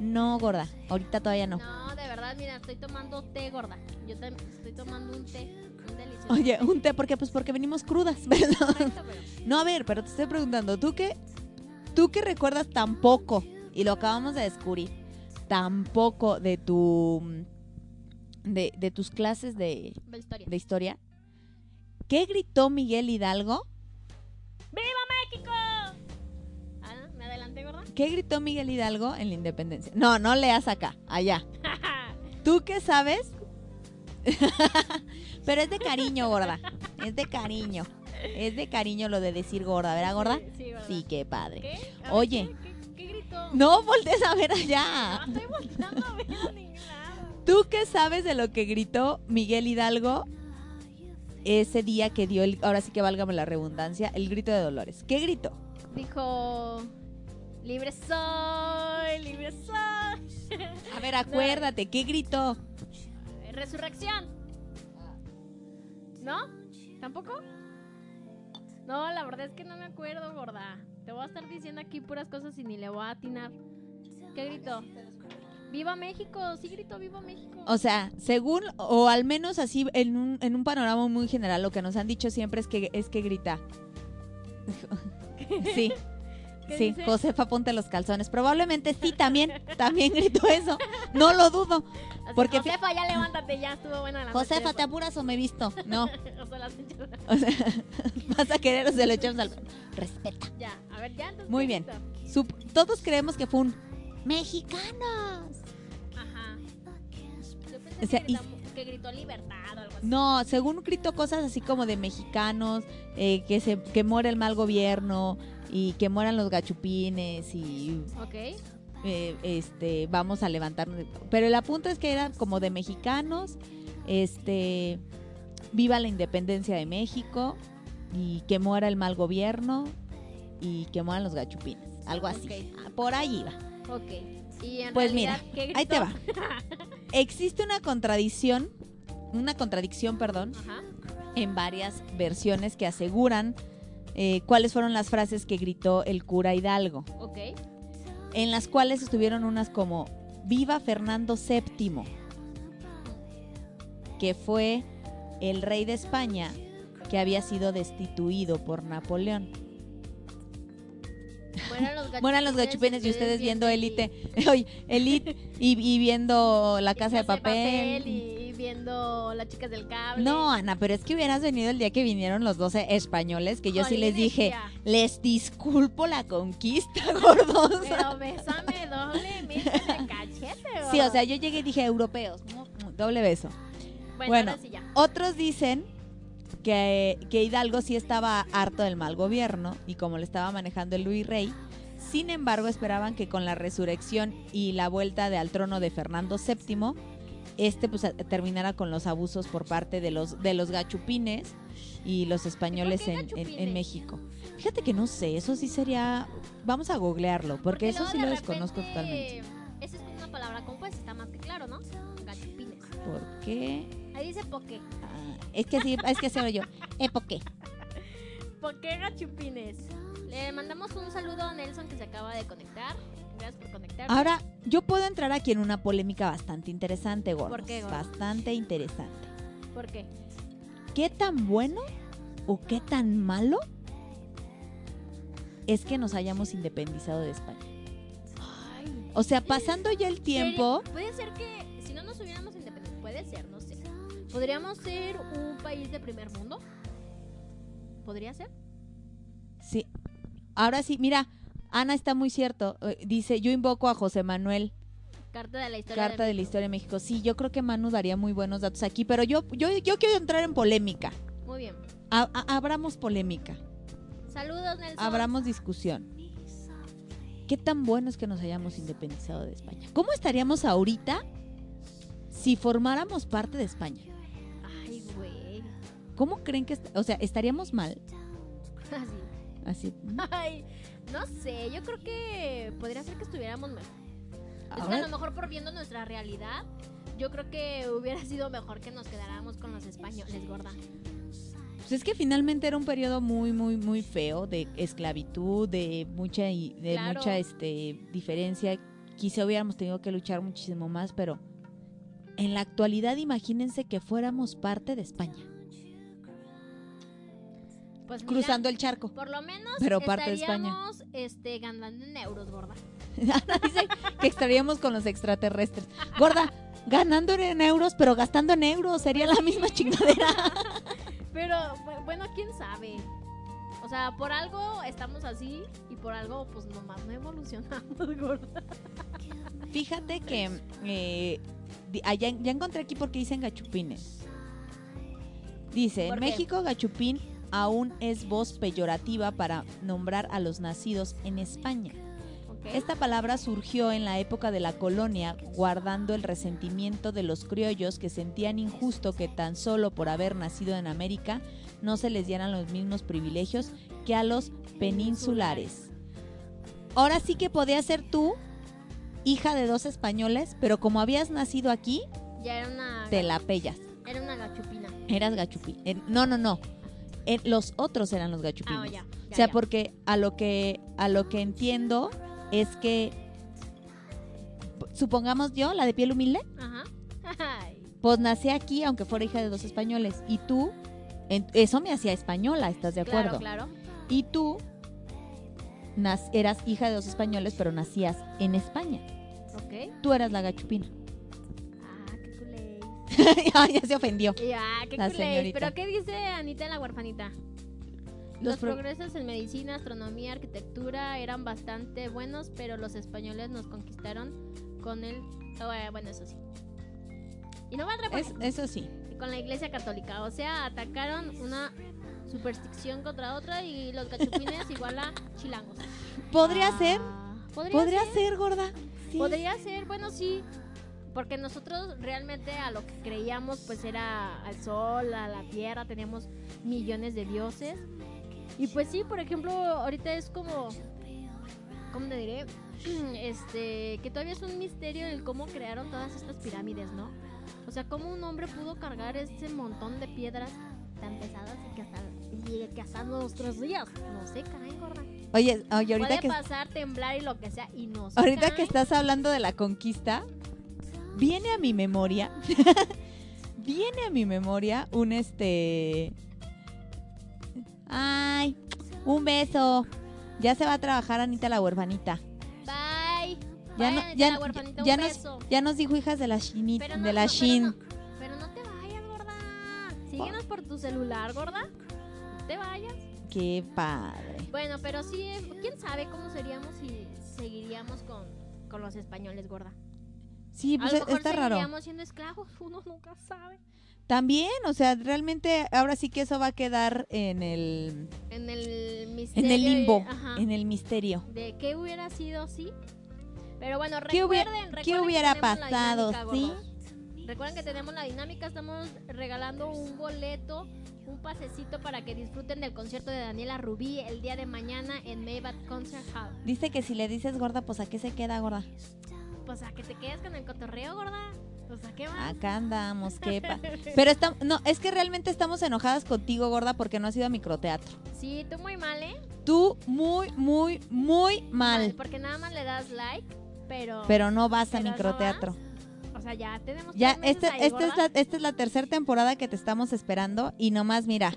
No, gorda. Ahorita todavía no. No, de verdad, mira, estoy tomando té, gorda. Yo también estoy tomando un té. Un delicioso. Oye, un té, ¿por qué? Pues porque venimos crudas, ¿verdad? Correcto, pero- No, a ver, pero te estoy preguntando, ¿tú qué, tú qué recuerdas tan poco? Y lo acabamos de descubrir. Tan poco de tu. de, de tus clases de, La historia. de historia. ¿Qué gritó Miguel Hidalgo? ¡México! Ah, ¿me adelanté, gorda? ¿Qué gritó Miguel Hidalgo en la independencia? No, no leas acá, allá. ¿Tú qué sabes? Pero es de cariño, gorda. Es de cariño. Es de cariño lo de decir gorda, ¿verdad, gorda? Sí, gorda. Sí, qué padre. ¿Qué? Ver, Oye. ¿Qué, qué, qué gritó? No voltees a ver allá. No estoy volteando a ver lado. ¿Tú qué sabes de lo que gritó Miguel Hidalgo ese día que dio el, ahora sí que válgame la redundancia, el grito de Dolores? ¿Qué gritó? Dijo... Libre soy, libre soy. A ver, acuérdate, ¿qué gritó? Resurrección. ¿No? ¿Tampoco? No, la verdad es que no me acuerdo, gorda. Te voy a estar diciendo aquí puras cosas y ni le voy a atinar. ¿Qué gritó? ¡Viva México! Sí gritó ¡Viva México! O sea, según, o al menos así, en un, en un panorama muy general, lo que nos han dicho siempre es que, es que grita. Sí, ¿Qué sí, dice? Josefa, ponte los calzones. Probablemente sí, también, también gritó eso. No lo dudo. Así, porque- Josefa, ya levántate, ya estuvo buena la Josefa, noche. ¿te apuras o me he visto? No. O sea, las O sea, vas a querer o se lo echamos al... Respeta. Ya, a ver, ya. entonces, Muy ¿qué bien. todos creemos que fue un mexicanos. Ajá. Yo pensé O sea, que, y- gritó, que gritó libertad o algo así. No, según gritó cosas así como de mexicanos, eh, que se que muera el mal gobierno y que mueran los gachupines y Ok. eh, este vamos a levantarnos. Pero el apunte es que era como de mexicanos, este viva la independencia de México y que muera el mal gobierno y que mueran los gachupines, algo así. Ah, Por ahí iba. Ok. Y en Pues realidad, mira, ¿qué ahí te va. Existe una contradicción, una contradicción, perdón, Ajá. en varias versiones que aseguran eh, cuáles fueron las frases que gritó el cura Hidalgo, Ok. en las cuales estuvieron unas como Viva Fernando VII, que fue el rey de España que había sido destituido por Napoleón. Mueran los gachupines, Mueran los gachupines y ustedes viendo Elite, oye, Elite y, y viendo La Casa de Papel. y viendo las chicas del cable. No, Ana, pero es que hubieras venido el día que vinieron los 12 españoles, que yo sí les dije, les disculpo la conquista, gordos. Pero bésame doble, méteme cachete. Sí, o sea, yo llegué y dije, europeos, doble beso. Bueno, bueno. sí ya. Otros dicen que, que Hidalgo sí estaba harto del mal gobierno y como le estaba manejando el Luis Rey, sin embargo esperaban que con la resurrección y la vuelta de al trono de Fernando VII, este pues terminara con los abusos por parte de los, de los gachupines y los españoles en, en-? México. Fíjate que no sé, eso sí sería... Vamos a googlearlo, porque, eso sí de lo desconozco totalmente. Esa es una palabra compuesta, está más que claro, ¿no? Gachupines. ¿Por qué? Ahí dice poqué. Es que sí, es que soy yo. ¿Eh, por qué? ¿Por qué gachupines? Le mandamos un saludo a Nelson que se acaba de conectar. Gracias por conectar. Ahora, yo puedo entrar aquí en una polémica bastante interesante, gordos. ¿Por qué, gordo? Bastante interesante. ¿Por qué? ¿Qué tan bueno o qué tan malo es que nos hayamos independizado de España? Ay. O sea, pasando ya el tiempo, Puede ser que ¿Podríamos ser un país de primer mundo? ¿Podría ser? sí. Ahora sí, mira, Ana está muy cierto. Eh, Dice, yo invoco a José Manuel, Carta de la historia. Carta de la Historia de México. Sí, yo creo que Manu daría muy buenos datos aquí, pero yo, yo, yo quiero entrar en polémica. Muy bien. A- a- abramos polémica. Saludos, Nelson. abramos discusión. ¿Qué tan bueno es que nos hayamos independizado de España? ¿Cómo estaríamos ahorita si formáramos parte de España? ¿Cómo creen que, o sea, estaríamos mal? Así. Así. Ay, no sé, yo creo que podría ser que estuviéramos mejor. Es que a lo mejor por viendo nuestra realidad, yo creo que hubiera sido mejor que nos quedáramos con los españoles, gorda. Pues es que finalmente era un periodo muy, muy, muy feo de esclavitud, de mucha, de Claro. mucha este, diferencia. Quizá hubiéramos tenido que luchar muchísimo más, pero en la actualidad imagínense que fuéramos parte de España, Pues mira, cruzando el charco. Por lo menos Pero parte de España. estaríamos este, ganando en euros, gorda. Dice que estaríamos con los extraterrestres. Gorda, ganando en euros, pero gastando en euros, sería la misma chingadera. Pero bu- bueno, quién sabe. O sea, por algo estamos así y por algo pues nomás no evolucionamos, gorda. Fíjate que eh, ah, ya, ya encontré aquí porque dicen gachupines. Dice, en. México gachupín aún es voz peyorativa para nombrar a los nacidos en España. Esta palabra surgió en la época de la colonia, guardando el resentimiento de los criollos que sentían injusto que tan solo por haber nacido en América no se les dieran los mismos privilegios que a los peninsulares. Ahora sí que podías ser tú, hija de dos españoles, pero como habías nacido aquí, Ya era una, te la pellas. era una gachupina. Eras gachupín. Eh, No, no, no. Los otros eran los gachupines. Ah, ya. O sea, ya. porque a lo que a lo que entiendo es que supongamos yo, la de piel humilde, Ajá. Ay, pues nací aquí aunque fuera hija de dos españoles y tú en- eso me hacía española, ¿estás de acuerdo? Claro, claro. Y tú nas- eras hija de dos españoles, pero nacías en España. Ok. Tú eras la gachupina. Ay, ya se ofendió. Ya, qué La señorita. Pero ¿qué dice Anita la huerfanita? Los Los, pro- progresos en medicina, astronomía, arquitectura eran bastante buenos, pero los españoles nos conquistaron con el... eh, Bueno, eso sí. Y no van Es- eso sí. con la iglesia católica. O sea, atacaron una superstición contra otra y los gachupines igual a chilangos. Podría Ah, ser, Podría, podría ser. ser, gorda. Sí. Podría ser, bueno, sí. Porque nosotros realmente a lo que creíamos pues era al sol, a la tierra, teníamos millones de dioses. Y pues sí, por ejemplo, ahorita es como, ¿cómo te diré? Este, que todavía es un misterio el cómo crearon todas estas pirámides, ¿no? O sea, cómo un hombre pudo cargar ese montón de piedras tan pesadas y que hasta, y que hasta nuestros días no se caen, gorda. Oye, oye, ahorita Puede que pasar, temblar y lo que sea y no se Ahorita que caen. estás hablando de la conquista, viene a mi memoria, viene a mi memoria un este... Ay, un beso. Ya se va a trabajar Anita la huerfanita. Bye. Ya, no, a ya, la huerfanita, ya un nos, beso. ya nos dijo hijas de la no, de la no, Shin. Pero no, pero no te vayas, gorda. Síguenos por tu celular, gorda. No te vayas. Qué padre. Bueno, pero sí, eh, quién sabe cómo seríamos si seguiríamos con, con los españoles, gorda. Sí, a pues lo e- mejor está raro. siendo esclavos, uno nunca sabe. También, o sea, realmente ahora sí que eso va a quedar en el, En el misterio. en el limbo, ajá, en el misterio. De qué hubiera sido, sí. Pero bueno, ¿Qué hubiera- recuerden, recuerden qué que hubiera la pasado, dinámica, sí? Recuerden que tenemos la dinámica, estamos regalando un boleto, un pasecito para que disfruten del concierto de Daniela Rubí el día de mañana en Maybach Concert Hall. Dice que si le dices gorda, pues a qué se queda gorda. Pues a que te quedes con el cotorreo, gorda. Pues a qué más. Acá andamos, quepa. Pero está, no, es que realmente estamos enojadas contigo, gorda, porque no has ido a microteatro. Sí, tú muy mal, ¿eh? Tú muy, muy, muy mal. Porque nada más le das like, pero... Pero no vas a pero no microteatro. O sea, ya tenemos Ya, esta, ahí, esta, es la, esta es la tercera temporada que te estamos esperando y nomás mira,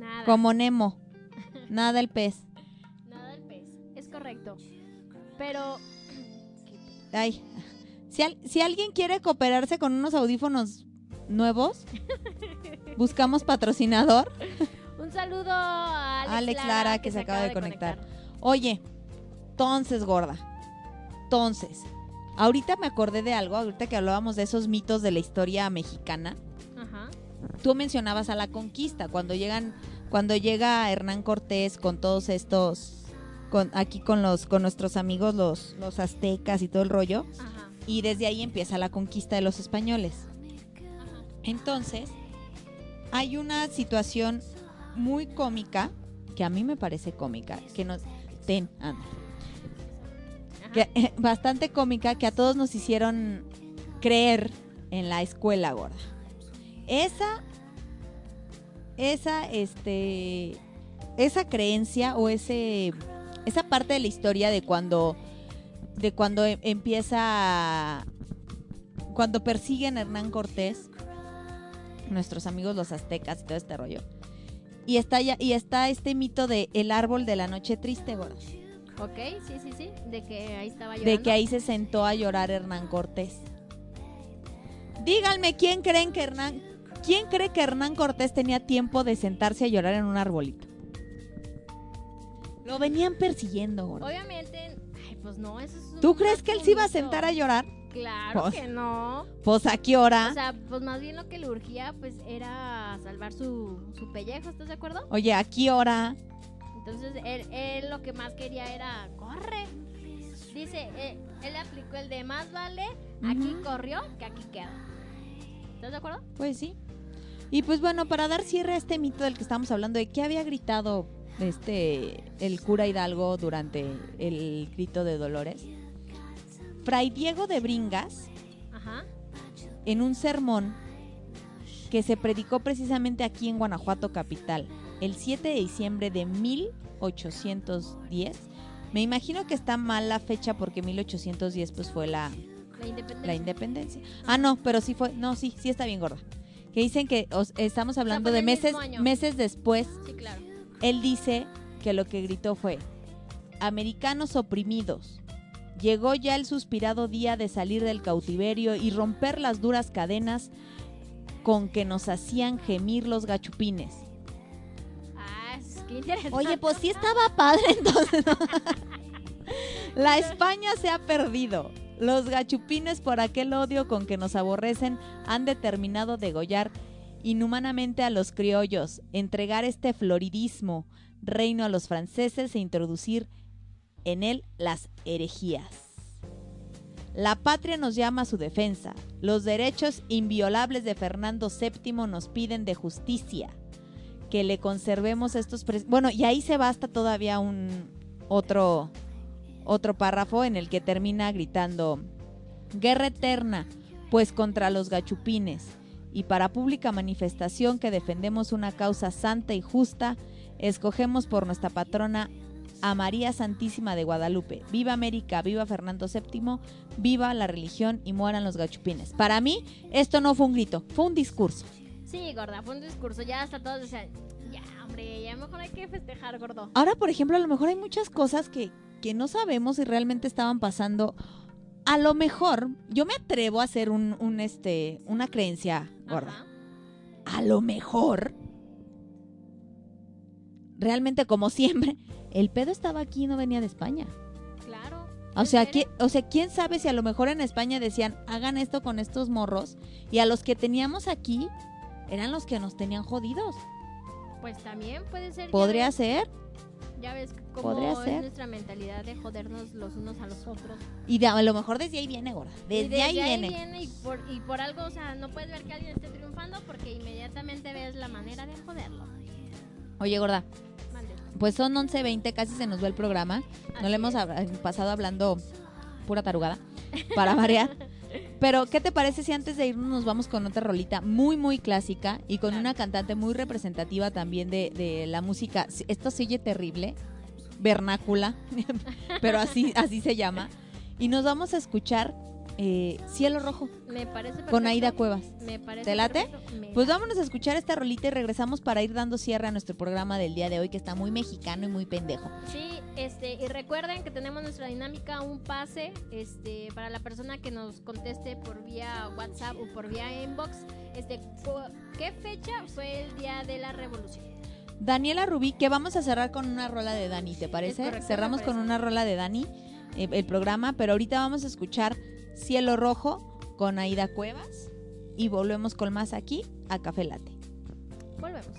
Nada. como Nemo, nada el pez. Nada del pez. Es correcto. Pero... Ay, si, al- si alguien quiere cooperarse con unos audífonos nuevos, buscamos patrocinador. Un saludo a Alex, Alex Lara, que se acaba de conectar. Oye, entonces, gorda. Entonces, ahorita me acordé de algo, ahorita que hablábamos de esos mitos de la historia mexicana. Ajá. Tú mencionabas a la conquista, cuando llegan, cuando llega Hernán Cortés con todos estos, con, aquí con los, con nuestros amigos los, los aztecas y todo el rollo, Ajá. y desde ahí empieza la conquista de los españoles. Ajá. Entonces, hay una situación muy cómica, que a mí me parece cómica, que nos... Ten, anda. Que, eh, bastante cómica, que a todos nos hicieron creer en la escuela gorda. Esa esa, este, esa creencia o ese, esa parte de la historia de cuando, de cuando em- empieza, cuando persiguen a Hernán Cortés, nuestros amigos los aztecas y todo este rollo. Y está ya, y está este mito de el árbol de la noche triste, gorda. Ok, sí, sí, sí. De que ahí estaba llorando. de que ahí se sentó a llorar Hernán Cortés. Díganme quién creen que Hernán, quién cree que Hernán Cortés tenía tiempo de sentarse a llorar en un arbolito. Lo venían persiguiendo. gorda. Obviamente, ay, pues no, eso es un ¿Tú crees que él se iba a sentar a llorar? Claro Pues- que no. Pues a qué hora. O sea, pues más bien lo que le urgía, pues era salvar su, su pellejo, ¿estás de acuerdo? Oye, a qué hora. Entonces, él, él lo que más quería era, corre. Dice, eh, él le aplicó el de más vale, aquí corrió que aquí queda. ¿Estás de acuerdo? Pues sí. Y pues bueno, para dar cierre a este mito del que estamos hablando, de qué había gritado este el cura Hidalgo durante el grito de Dolores. Fray Diego de Bringas, Ajá. en un sermón que se predicó precisamente aquí en Guanajuato capital, el 7 de diciembre de 1810. Me imagino que está mal la fecha porque 1810 pues fue la, La independencia. la independencia. Ah, no, pero sí fue, no, sí, sí está bien gorda. Que dicen que os- estamos hablando de meses, meses después. Sí, claro. Él dice que lo que gritó fue, americanos oprimidos, llegó ya el suspirado día de salir del cautiverio y romper las duras cadenas con que nos hacían gemir los gachupines. Ah, interesante. Oye, pues sí estaba padre entonces. ¿no? La España se ha perdido. Los gachupines por aquel odio con que nos aborrecen han determinado degollar inhumanamente a los criollos, entregar este floridismo reino a los franceses e introducir en él las herejías. La patria nos llama a su defensa. Los derechos inviolables de Fernando VII nos piden de justicia que le conservemos estos bueno y ahí se basta todavía un otro otro párrafo en el que termina gritando guerra eterna pues contra los gachupines y para pública manifestación que defendemos una causa santa y justa escogemos por nuestra patrona a María Santísima de Guadalupe. Viva América, viva Fernando VII, viva la religión y mueran los gachupines. Para mí, esto no fue un grito, fue un discurso. Sí, gorda, fue un discurso. Ya hasta todos decían, ya, hombre, ya mejor hay que festejar, gordo. Ahora, por ejemplo, a lo mejor hay muchas cosas que, que no sabemos si realmente estaban pasando. A lo mejor, yo me atrevo a hacer un, un, este, una creencia gorda. Ajá. A lo mejor, realmente como siempre, el pedo estaba aquí y no venía de España. Claro. O sea, ¿En serio? ¿qui- o sea, quién sabe si a lo mejor en España decían, hagan esto con estos morros, y a los que teníamos aquí eran los que nos tenían jodidos. Pues también puede ser. Podría ser. Ya ves cómo es ser. nuestra mentalidad de jodernos los unos a los otros. Y de- a lo mejor desde ahí viene, gorda. Y Desde, ahí viene. y, por, y por algo, o sea, no puedes ver que alguien esté triunfando porque inmediatamente ves la manera de joderlo. Oye, gorda, Mande. pues son 11.20, casi se nos va el programa. No Así le hemos pasado hablando pura tarugada, para variar. Pero, ¿qué te parece si antes de irnos nos vamos con otra rolita muy, muy clásica y con una cantante muy representativa también de, de la música? Esto se oye terrible, vernácula, pero así, así se llama. Y nos vamos a escuchar eh, Cielo Rojo Me parece perfecto. con Aida Cuevas. Me parece ¿Te late? Me Pues vámonos a escuchar esta rolita y regresamos para ir dando cierre a nuestro programa del día de hoy que está muy mexicano y muy pendejo. Sí, este, y recuerden que tenemos nuestra dinámica, un pase, este, para la persona que nos conteste por vía WhatsApp o por vía inbox, este, ¿qué fecha fue el día de la revolución? Daniela Rubí, que vamos a cerrar con una rola de Dani, ¿te parece? Correcto, Cerramos con una rola de Dani, eh, el programa, pero ahorita vamos a escuchar Cielo Rojo con Aida Cuevas y volvemos con más aquí a Café Late. Volvemos.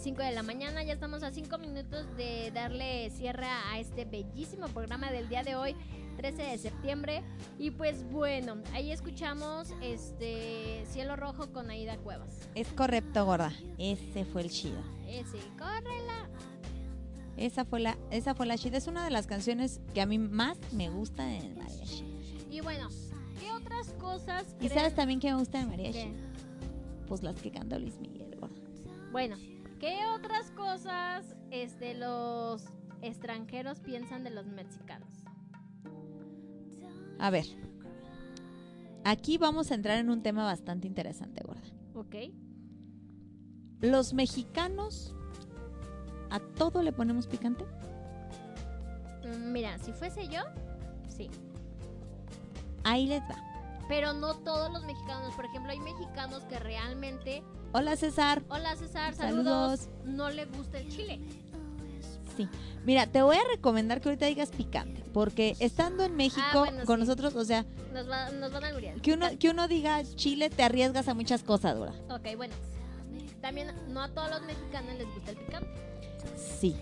11.25 de la mañana, ya estamos a 5 minutos de darle cierre a este bellísimo programa del día de hoy, 13 de septiembre. Y pues bueno, ahí escuchamos este Cielo Rojo con Aida Cuevas. Es correcto, gorda. Ese fue el chido. Ese, córrela. Esa fue la, esa fue la chida. Es una de las canciones que a mí más me gusta de mariachi. Y bueno, ¿qué otras cosas ¿Y creen- sabes también que me gusta de mariachi? ¿Qué? Pues las que canta Luis Miguel, gorda. Bueno, ¿qué otras cosas este, los extranjeros piensan de los mexicanos? A ver. Aquí vamos a entrar en un tema bastante interesante, gorda. ¿Ok? Los mexicanos a todo le ponemos picante. Mm, Mira, si fuese yo, sí. Ahí les va. Pero no todos los mexicanos. Por ejemplo, hay mexicanos que realmente. Hola César. Hola César, Saludos. saludos. No le gusta el chile. Sí. Mira, te voy a recomendar que ahorita digas picante, porque estando en México Ah, bueno, con sí. nosotros, o sea, Nos, va- nos van a que uno que uno diga chile te arriesgas a muchas cosas, Dora. Ok, bueno. También no a todos los mexicanos les gusta el picante. Sí.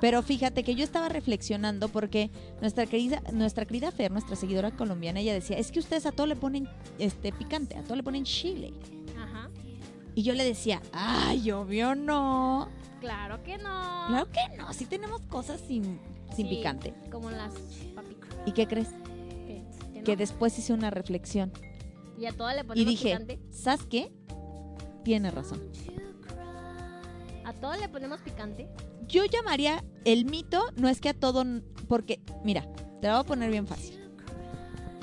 Pero fíjate que yo estaba reflexionando porque nuestra querida, nuestra querida Fer, nuestra seguidora colombiana, ella decía, es que ustedes a todo le ponen este picante, a todo le ponen chile. Y yo le decía, ay, obvio no. Claro que no. Claro que no, sí tenemos cosas sin, sin Sí, picante. Como las papitas. ¿Y qué crees? Que, después hice una reflexión Y a todas le y ponemos dije, picante. ¿sabes qué? Tiene razón. A ¿A todos le ponemos picante? Yo llamaría el mito, no es que a todo, porque, mira, te lo voy a poner bien fácil.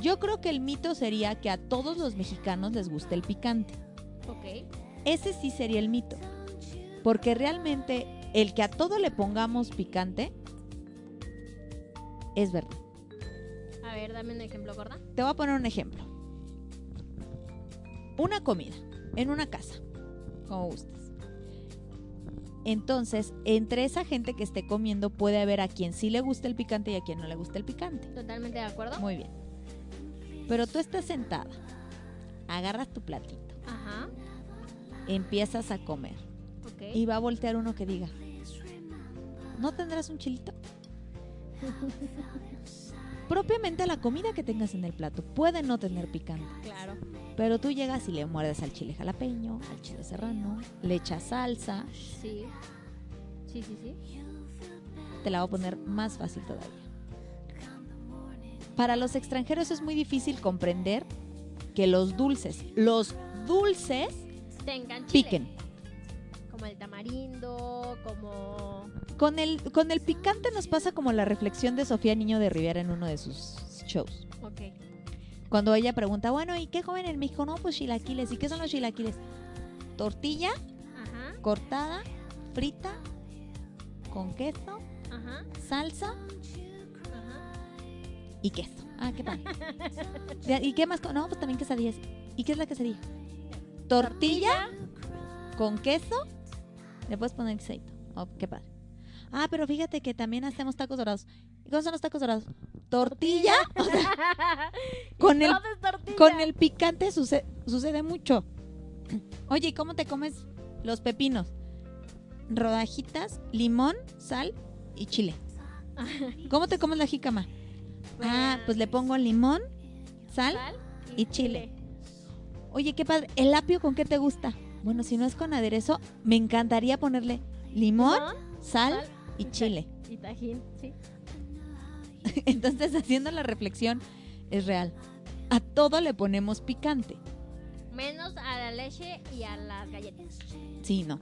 Yo creo que el mito sería que a todos los mexicanos les guste el picante. Ok. Ese sí sería el mito. Porque realmente el que a todo le pongamos picante es verdad. A ver, dame un ejemplo, gorda. Te voy a poner un ejemplo. Una comida en una casa, como gustes. Entonces, entre esa gente que esté comiendo puede haber a quien sí le gusta el picante y a quien no le gusta el picante. Totalmente de acuerdo. Muy bien. Pero tú estás sentada, agarras tu platito, Ajá. Empiezas a comer y va a voltear uno que diga, ¿no tendrás un chilito? Propiamente la comida que tengas en el plato puede no tener picante. Claro. Pero tú llegas y le muerdes al chile jalapeño, al chile serrano, le echas salsa, Sí. Sí, sí, sí. te la voy a poner más fácil todavía. Para los extranjeros es muy difícil comprender que los dulces, los dulces Tengan chile. piquen. Como el tamarindo, como... Con el, con el picante nos pasa como la reflexión de Sofía Niño de Rivera en uno de sus shows. Ok. Cuando ella pregunta, bueno, ¿y qué comen en México? No, pues chilaquiles. ¿Y qué son los chilaquiles? Tortilla Ajá. cortada, frita, con queso, Ajá. salsa Ajá. y queso. Ah, qué padre. ¿Y qué más? No, pues también quesadillas. ¿Y qué es la quesadilla? Tortilla con queso. Le puedes poner quesadito. Oh, qué padre. Ah, pero fíjate que también hacemos tacos dorados. ¿Y cómo son los tacos dorados? Tortilla. O sea, con el, tortilla. con el picante suce- sucede mucho. Oye, ¿y cómo te comes los pepinos? Rodajitas, limón, sal y chile. ¿Cómo te comes la jícama? Ah, pues le pongo limón. Sal y chile. Oye, qué padre. ¿El apio con qué te gusta? Bueno, si no es con aderezo, me encantaría ponerle limón, sal sal y chile. Y tajín, sí. Entonces, haciendo la reflexión, es real. A todo le ponemos picante. Menos a la leche y a las galletas. Sí, no.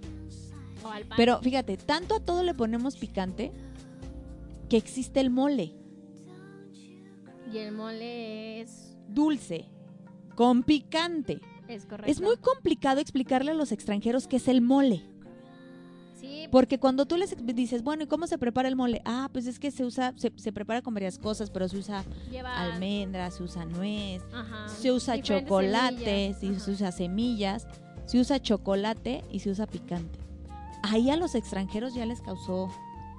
O al pan. Pero fíjate, tanto a todo le ponemos picante que existe el mole Y el mole es... dulce con picante. Es correcto. Es muy complicado explicarle a los extranjeros qué es el mole. Sí, Porque cuando tú les dices, bueno, ¿y cómo se prepara el mole? Ah, pues es que se usa, se, se prepara con varias cosas, pero se usa lleva... almendras, se usa nuez, Ajá. se usa chocolate, se usa semillas, se usa chocolate y se usa picante. Ahí a los extranjeros ya les causó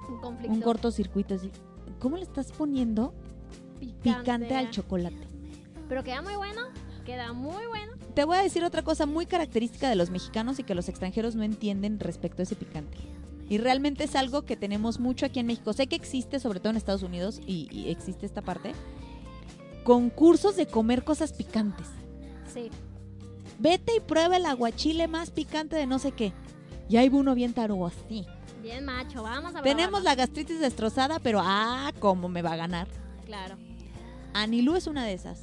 Un conflicto. un cortocircuito. así, ¿Cómo le estás poniendo picante al chocolate? Pero queda muy bueno. Queda muy bueno. Te voy a decir otra cosa muy característica de los mexicanos y que los extranjeros no entienden respecto a ese picante. Y realmente es algo que tenemos mucho aquí en México. Sé que existe, sobre todo en Estados Unidos, y, y existe esta parte. Concursos de comer cosas picantes. Sí. Vete y prueba el aguachile más picante de no sé qué. Y ahí va uno bien tarugo así. Bien macho. Vamos a Tenemos probarlo. la gastritis destrozada, pero ah, cómo me va a ganar. Claro. Anilú es una de esas.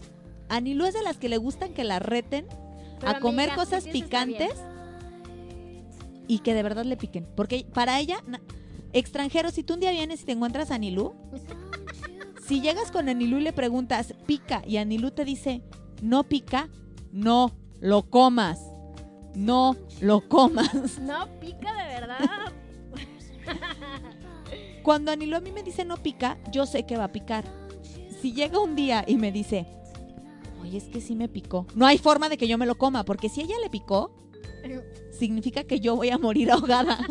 Anilú es de las que le gustan que la reten Pero a comer amiga, cosas picantes y que de verdad le piquen. Porque para ella, extranjero, si tú un día vienes y te encuentras a Anilú, si llegas con Anilú y le preguntas, pica, y Anilú te dice, no pica, no lo comas. No lo comas. No pica de verdad. Cuando Anilú a mí me dice no pica, yo sé que va a picar. Si llega un día y me dice, oye, es que sí me picó, no hay forma de que yo me lo coma, porque si ella le picó, significa que yo voy a morir ahogada.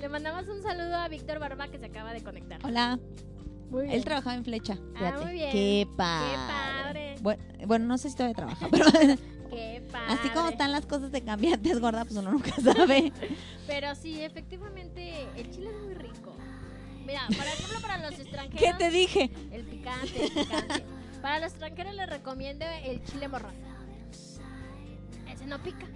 Le mandamos un saludo a Víctor Barba que se acaba de conectar. Hola, Muy bien. él trabajaba en Flecha. Ah, Fíjate. muy bien. Qué padre. Qué padre. Bueno, bueno, no sé si todavía trabaja, pero Qué padre. así como están las cosas de cambiantes, gorda, pues uno nunca sabe. Pero sí, efectivamente, el chile es muy rico. Mira, por ejemplo, para los extranjeros. ¿Qué te dije? El picante, el picante. Para los extranjeros les recomiendo el chile morrón. Ese no pica.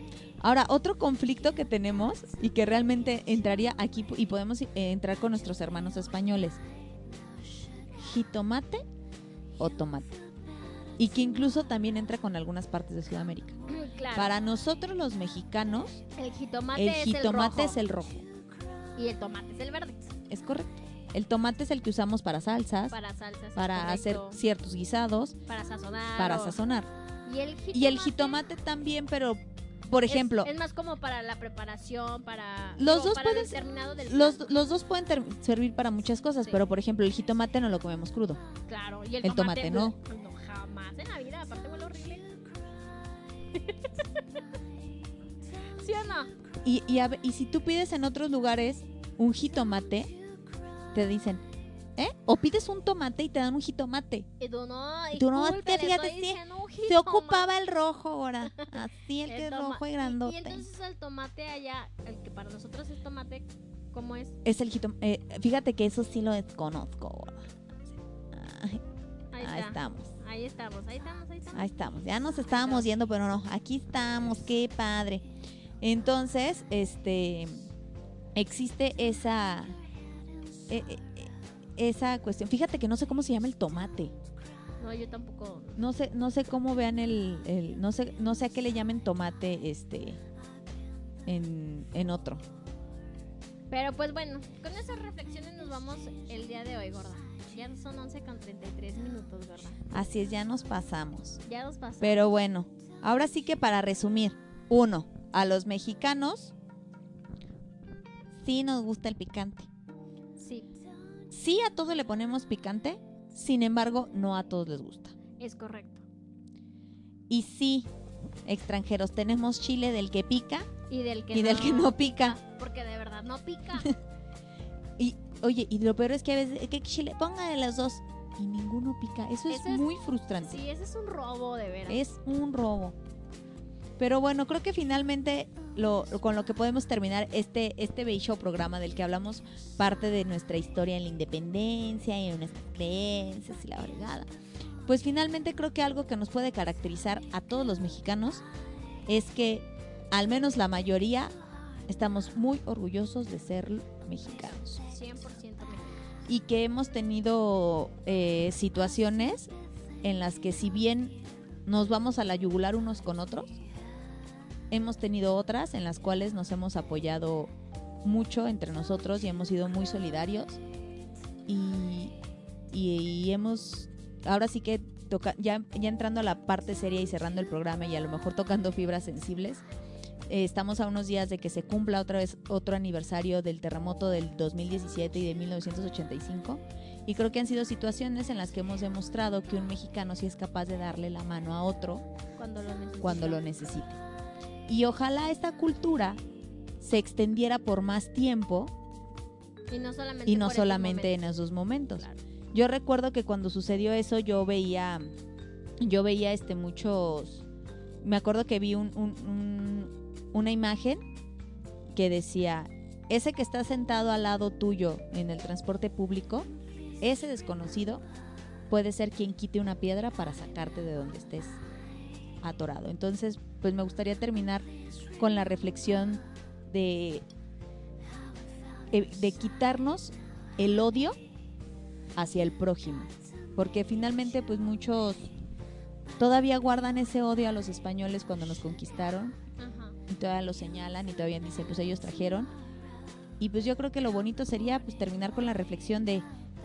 Ahora, otro conflicto que tenemos y que realmente entraría aquí y podemos eh, entrar con nuestros hermanos españoles. Jitomate o tomate. Y que incluso también entra con algunas partes de Sudamérica. Claro. Para nosotros los mexicanos, el jitomate, el es, jitomate el es el rojo. y el tomate es el verde. Es correcto. El tomate es el que usamos para salsas, Para salsas. para hacer ciertos guisados, Para sazonar. para sazonar. Y el jitomate. Y el jitomate también, pero por ejemplo, Es, más como para la preparación, para. Los dos para pueden el del los, los dos pueden ter- servir para muchas cosas, Sí. pero por ejemplo, el jitomate no lo comemos crudo. Claro, y el, el tomate no. no. Jamás en la vida, aparte huele horrible. ¿Sí o no? Y, y, a y si tú pides en otros lugares un jitomate, te dicen, ¿eh? O pides un tomate y te dan un jitomate. Y tú no, y Tú no, es que fíjate, sí, Se ocupaba el rojo ahora. Así el que es rojo y grandote. Y, entonces el tomate allá, el que para nosotros es tomate, ¿cómo es? Es el jitomate. fíjate que eso sí lo desconozco. gorda. Ahí, estamos. Ahí estamos, ahí estamos, ahí estamos. Ahí estamos. Ya nos estábamos yendo, pero no. Aquí estamos. Qué padre. Entonces, este. Existe esa. Eh, eh, esa cuestión. Fíjate que no sé cómo se llama el tomate. No, yo tampoco. No sé, no sé cómo vean el, el- no sé, no sé a qué le llamen tomate, este, en, en otro. Pero pues bueno, con esas reflexiones nos vamos el día de hoy, gorda. Ya son 11 con 33 minutos, gorda. Así es, ya nos pasamos. Ya nos pasamos. Pero bueno, ahora sí que para resumir, uno, a los mexicanos sí nos gusta el picante. Sí, a todo le ponemos picante, sin embargo, no a todos les gusta. es correcto. Y sí, extranjeros, tenemos chile del que pica Y del que y del que no pica. Porque de verdad no pica. Y oye, y lo peor es que a veces, que chile, ponga de las dos y ninguno pica. Eso es Eso es- muy frustrante. sí, ese es un robo, de veras. Es un robo. Pero bueno, creo que finalmente lo, con lo que podemos terminar este, este bello programa del que hablamos parte de nuestra historia en la independencia y en nuestras creencias y la fregada. Pues finalmente creo que algo que nos puede caracterizar a todos los mexicanos es que al menos la mayoría estamos muy orgullosos de ser mexicanos 100% mexicano. y que hemos tenido eh, situaciones en las que si bien nos vamos a la yugular unos con otros, hemos tenido otras en las cuales nos hemos apoyado mucho entre nosotros y hemos sido muy solidarios y, y- y hemos, ahora sí que toca, ya, ya entrando a la parte seria y cerrando el programa y a lo mejor tocando fibras sensibles, eh, estamos a unos días de que se cumpla otra vez otro aniversario del terremoto del 2017 y de 1985. Y creo que han sido situaciones en las que hemos demostrado que un mexicano sí es capaz de darle la mano a otro Cuando lo cuando lo necesite. Y ojalá esta cultura se extendiera por más tiempo Y no solamente, y no por estos solamente en esos momentos. Claro. Yo recuerdo que cuando sucedió eso yo veía, yo veía este muchos, me acuerdo que vi un- un- un- una imagen que decía, ese que está sentado al lado tuyo en el transporte público, ese desconocido puede ser quien quite una piedra para sacarte de donde estés atorado. Entonces, pues me gustaría terminar con la reflexión de, eh, de quitarnos el odio hacia el prójimo. Porque finalmente, pues muchos todavía guardan ese odio a los españoles cuando nos conquistaron Ajá. y todavía lo señalan y todavía dicen, pues ellos trajeron. Y pues yo creo que lo bonito sería pues terminar con la reflexión de,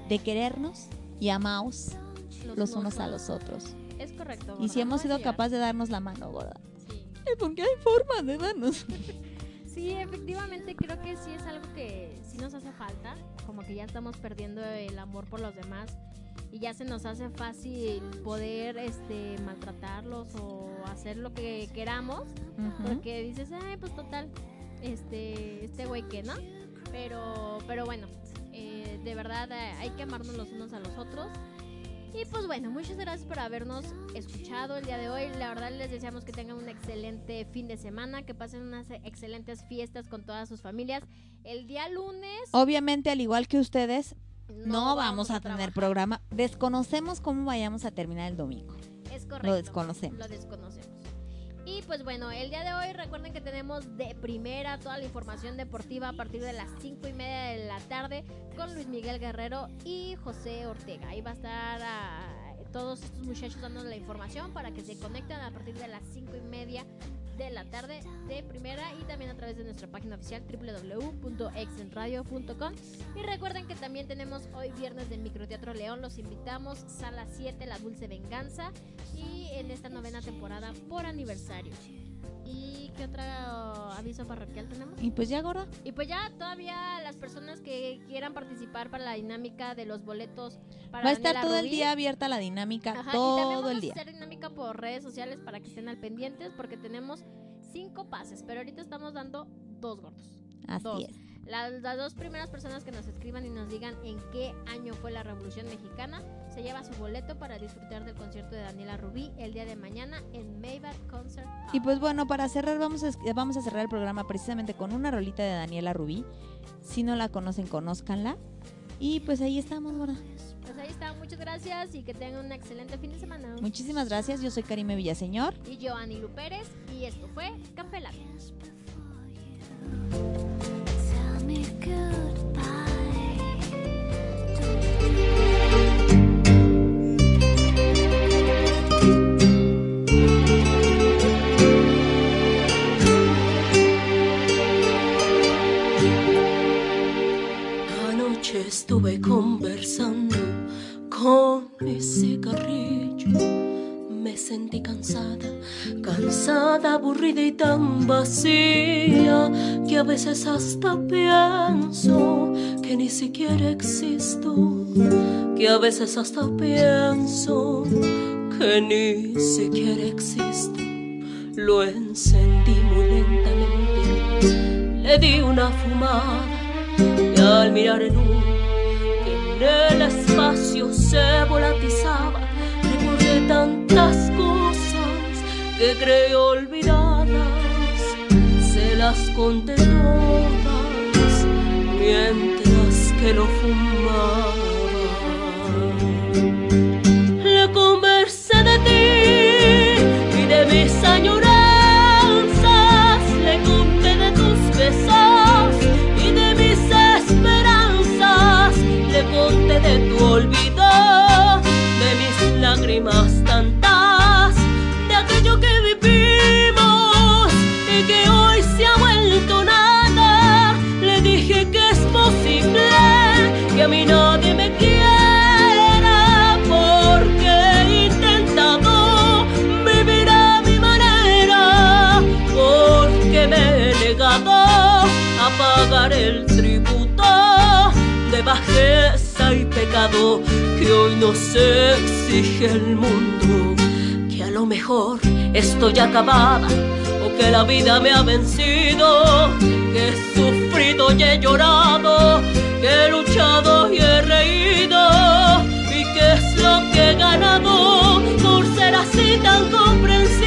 de querernos y amaos los unos a los otros. Correcto. Y si hemos sido capaces de darnos la mano, gorda. Sí. Porque hay forma de darnos. Sí, efectivamente creo que sí es algo que sí nos hace falta, como que ya estamos perdiendo el amor por los demás y ya se nos hace fácil poder este maltratarlos o hacer lo que queramos, porque dices, "Ay, pues total, este este güey que, ¿no?" Pero pero bueno, eh, de verdad eh, hay que amarnos los unos a los otros. Y pues bueno, muchas gracias por habernos escuchado el día de hoy. La verdad les deseamos que tengan un excelente fin de semana, que pasen unas excelentes fiestas con todas sus familias. El día lunes Obviamente, al igual que ustedes, no, vamos, a, tener trabajar. programa. Desconocemos cómo vayamos a terminar el domingo. Es correcto. Lo desconocemos. Lo desconocemos. Y pues bueno, el día de hoy recuerden que tenemos de primera toda la información deportiva a partir de las 5 y media de la tarde con Luis Miguel Guerrero y José Ortega. Ahí va a estar ah, todos estos muchachos dándonos la información para que se conecten a partir de las 5 y media de la tarde de primera y también a través de nuestra página oficial www.exenradio.com. Y recuerden que también tenemos hoy viernes de Microteatro León. Los invitamos, sala 7, La Dulce Venganza. Y en esta novena temporada por aniversario. ¿Y qué otro aviso parroquial tenemos? Y pues ya, gorda. Y pues ya todavía las personas que quieran participar para la dinámica de los boletos para Va a estar Daniela todo el día abierta la dinámica, Ajá, y también todo vamos el a día. hacer dinámica por redes sociales para que estén al pendientes porque tenemos cinco pases, pero ahorita estamos dando dos gordos. Así dos. es. Las, las dos primeras personas que nos escriban y nos digan en qué año fue la Revolución Mexicana se lleva su boleto para disfrutar del concierto de Daniela Rubí el día de mañana en Maybach Concert Hall. Y pues bueno, para cerrar, vamos a, vamos a cerrar el programa precisamente con una rolita de Daniela Rubí. Si no la conocen, conózcanla. Y pues ahí estamos, gorda. Pues ahí está, muchas gracias y que tengan un excelente fin de semana. Muchísimas gracias. Yo soy Karime Villaseñor. Y yo, Anilu Pérez, y esto fue Café. Anoche estuve conversando con mi cigarrillo. Sentí cansada, cansada, aburrida y tan vacía que a veces hasta pienso que ni siquiera existo. Que a veces hasta pienso que ni siquiera existo. Lo encendí muy lentamente, le di una fumada y al mirar el humo que en el espacio se volatizaba, tantas que creí olvidadas, se las conté todas mientras que lo fumaba. Nos exige el mundo. Que a lo mejor estoy acabada o que la vida me ha vencido, que he sufrido y he llorado, que he luchado y he reído y que es lo que he ganado por ser así tan comprensiva,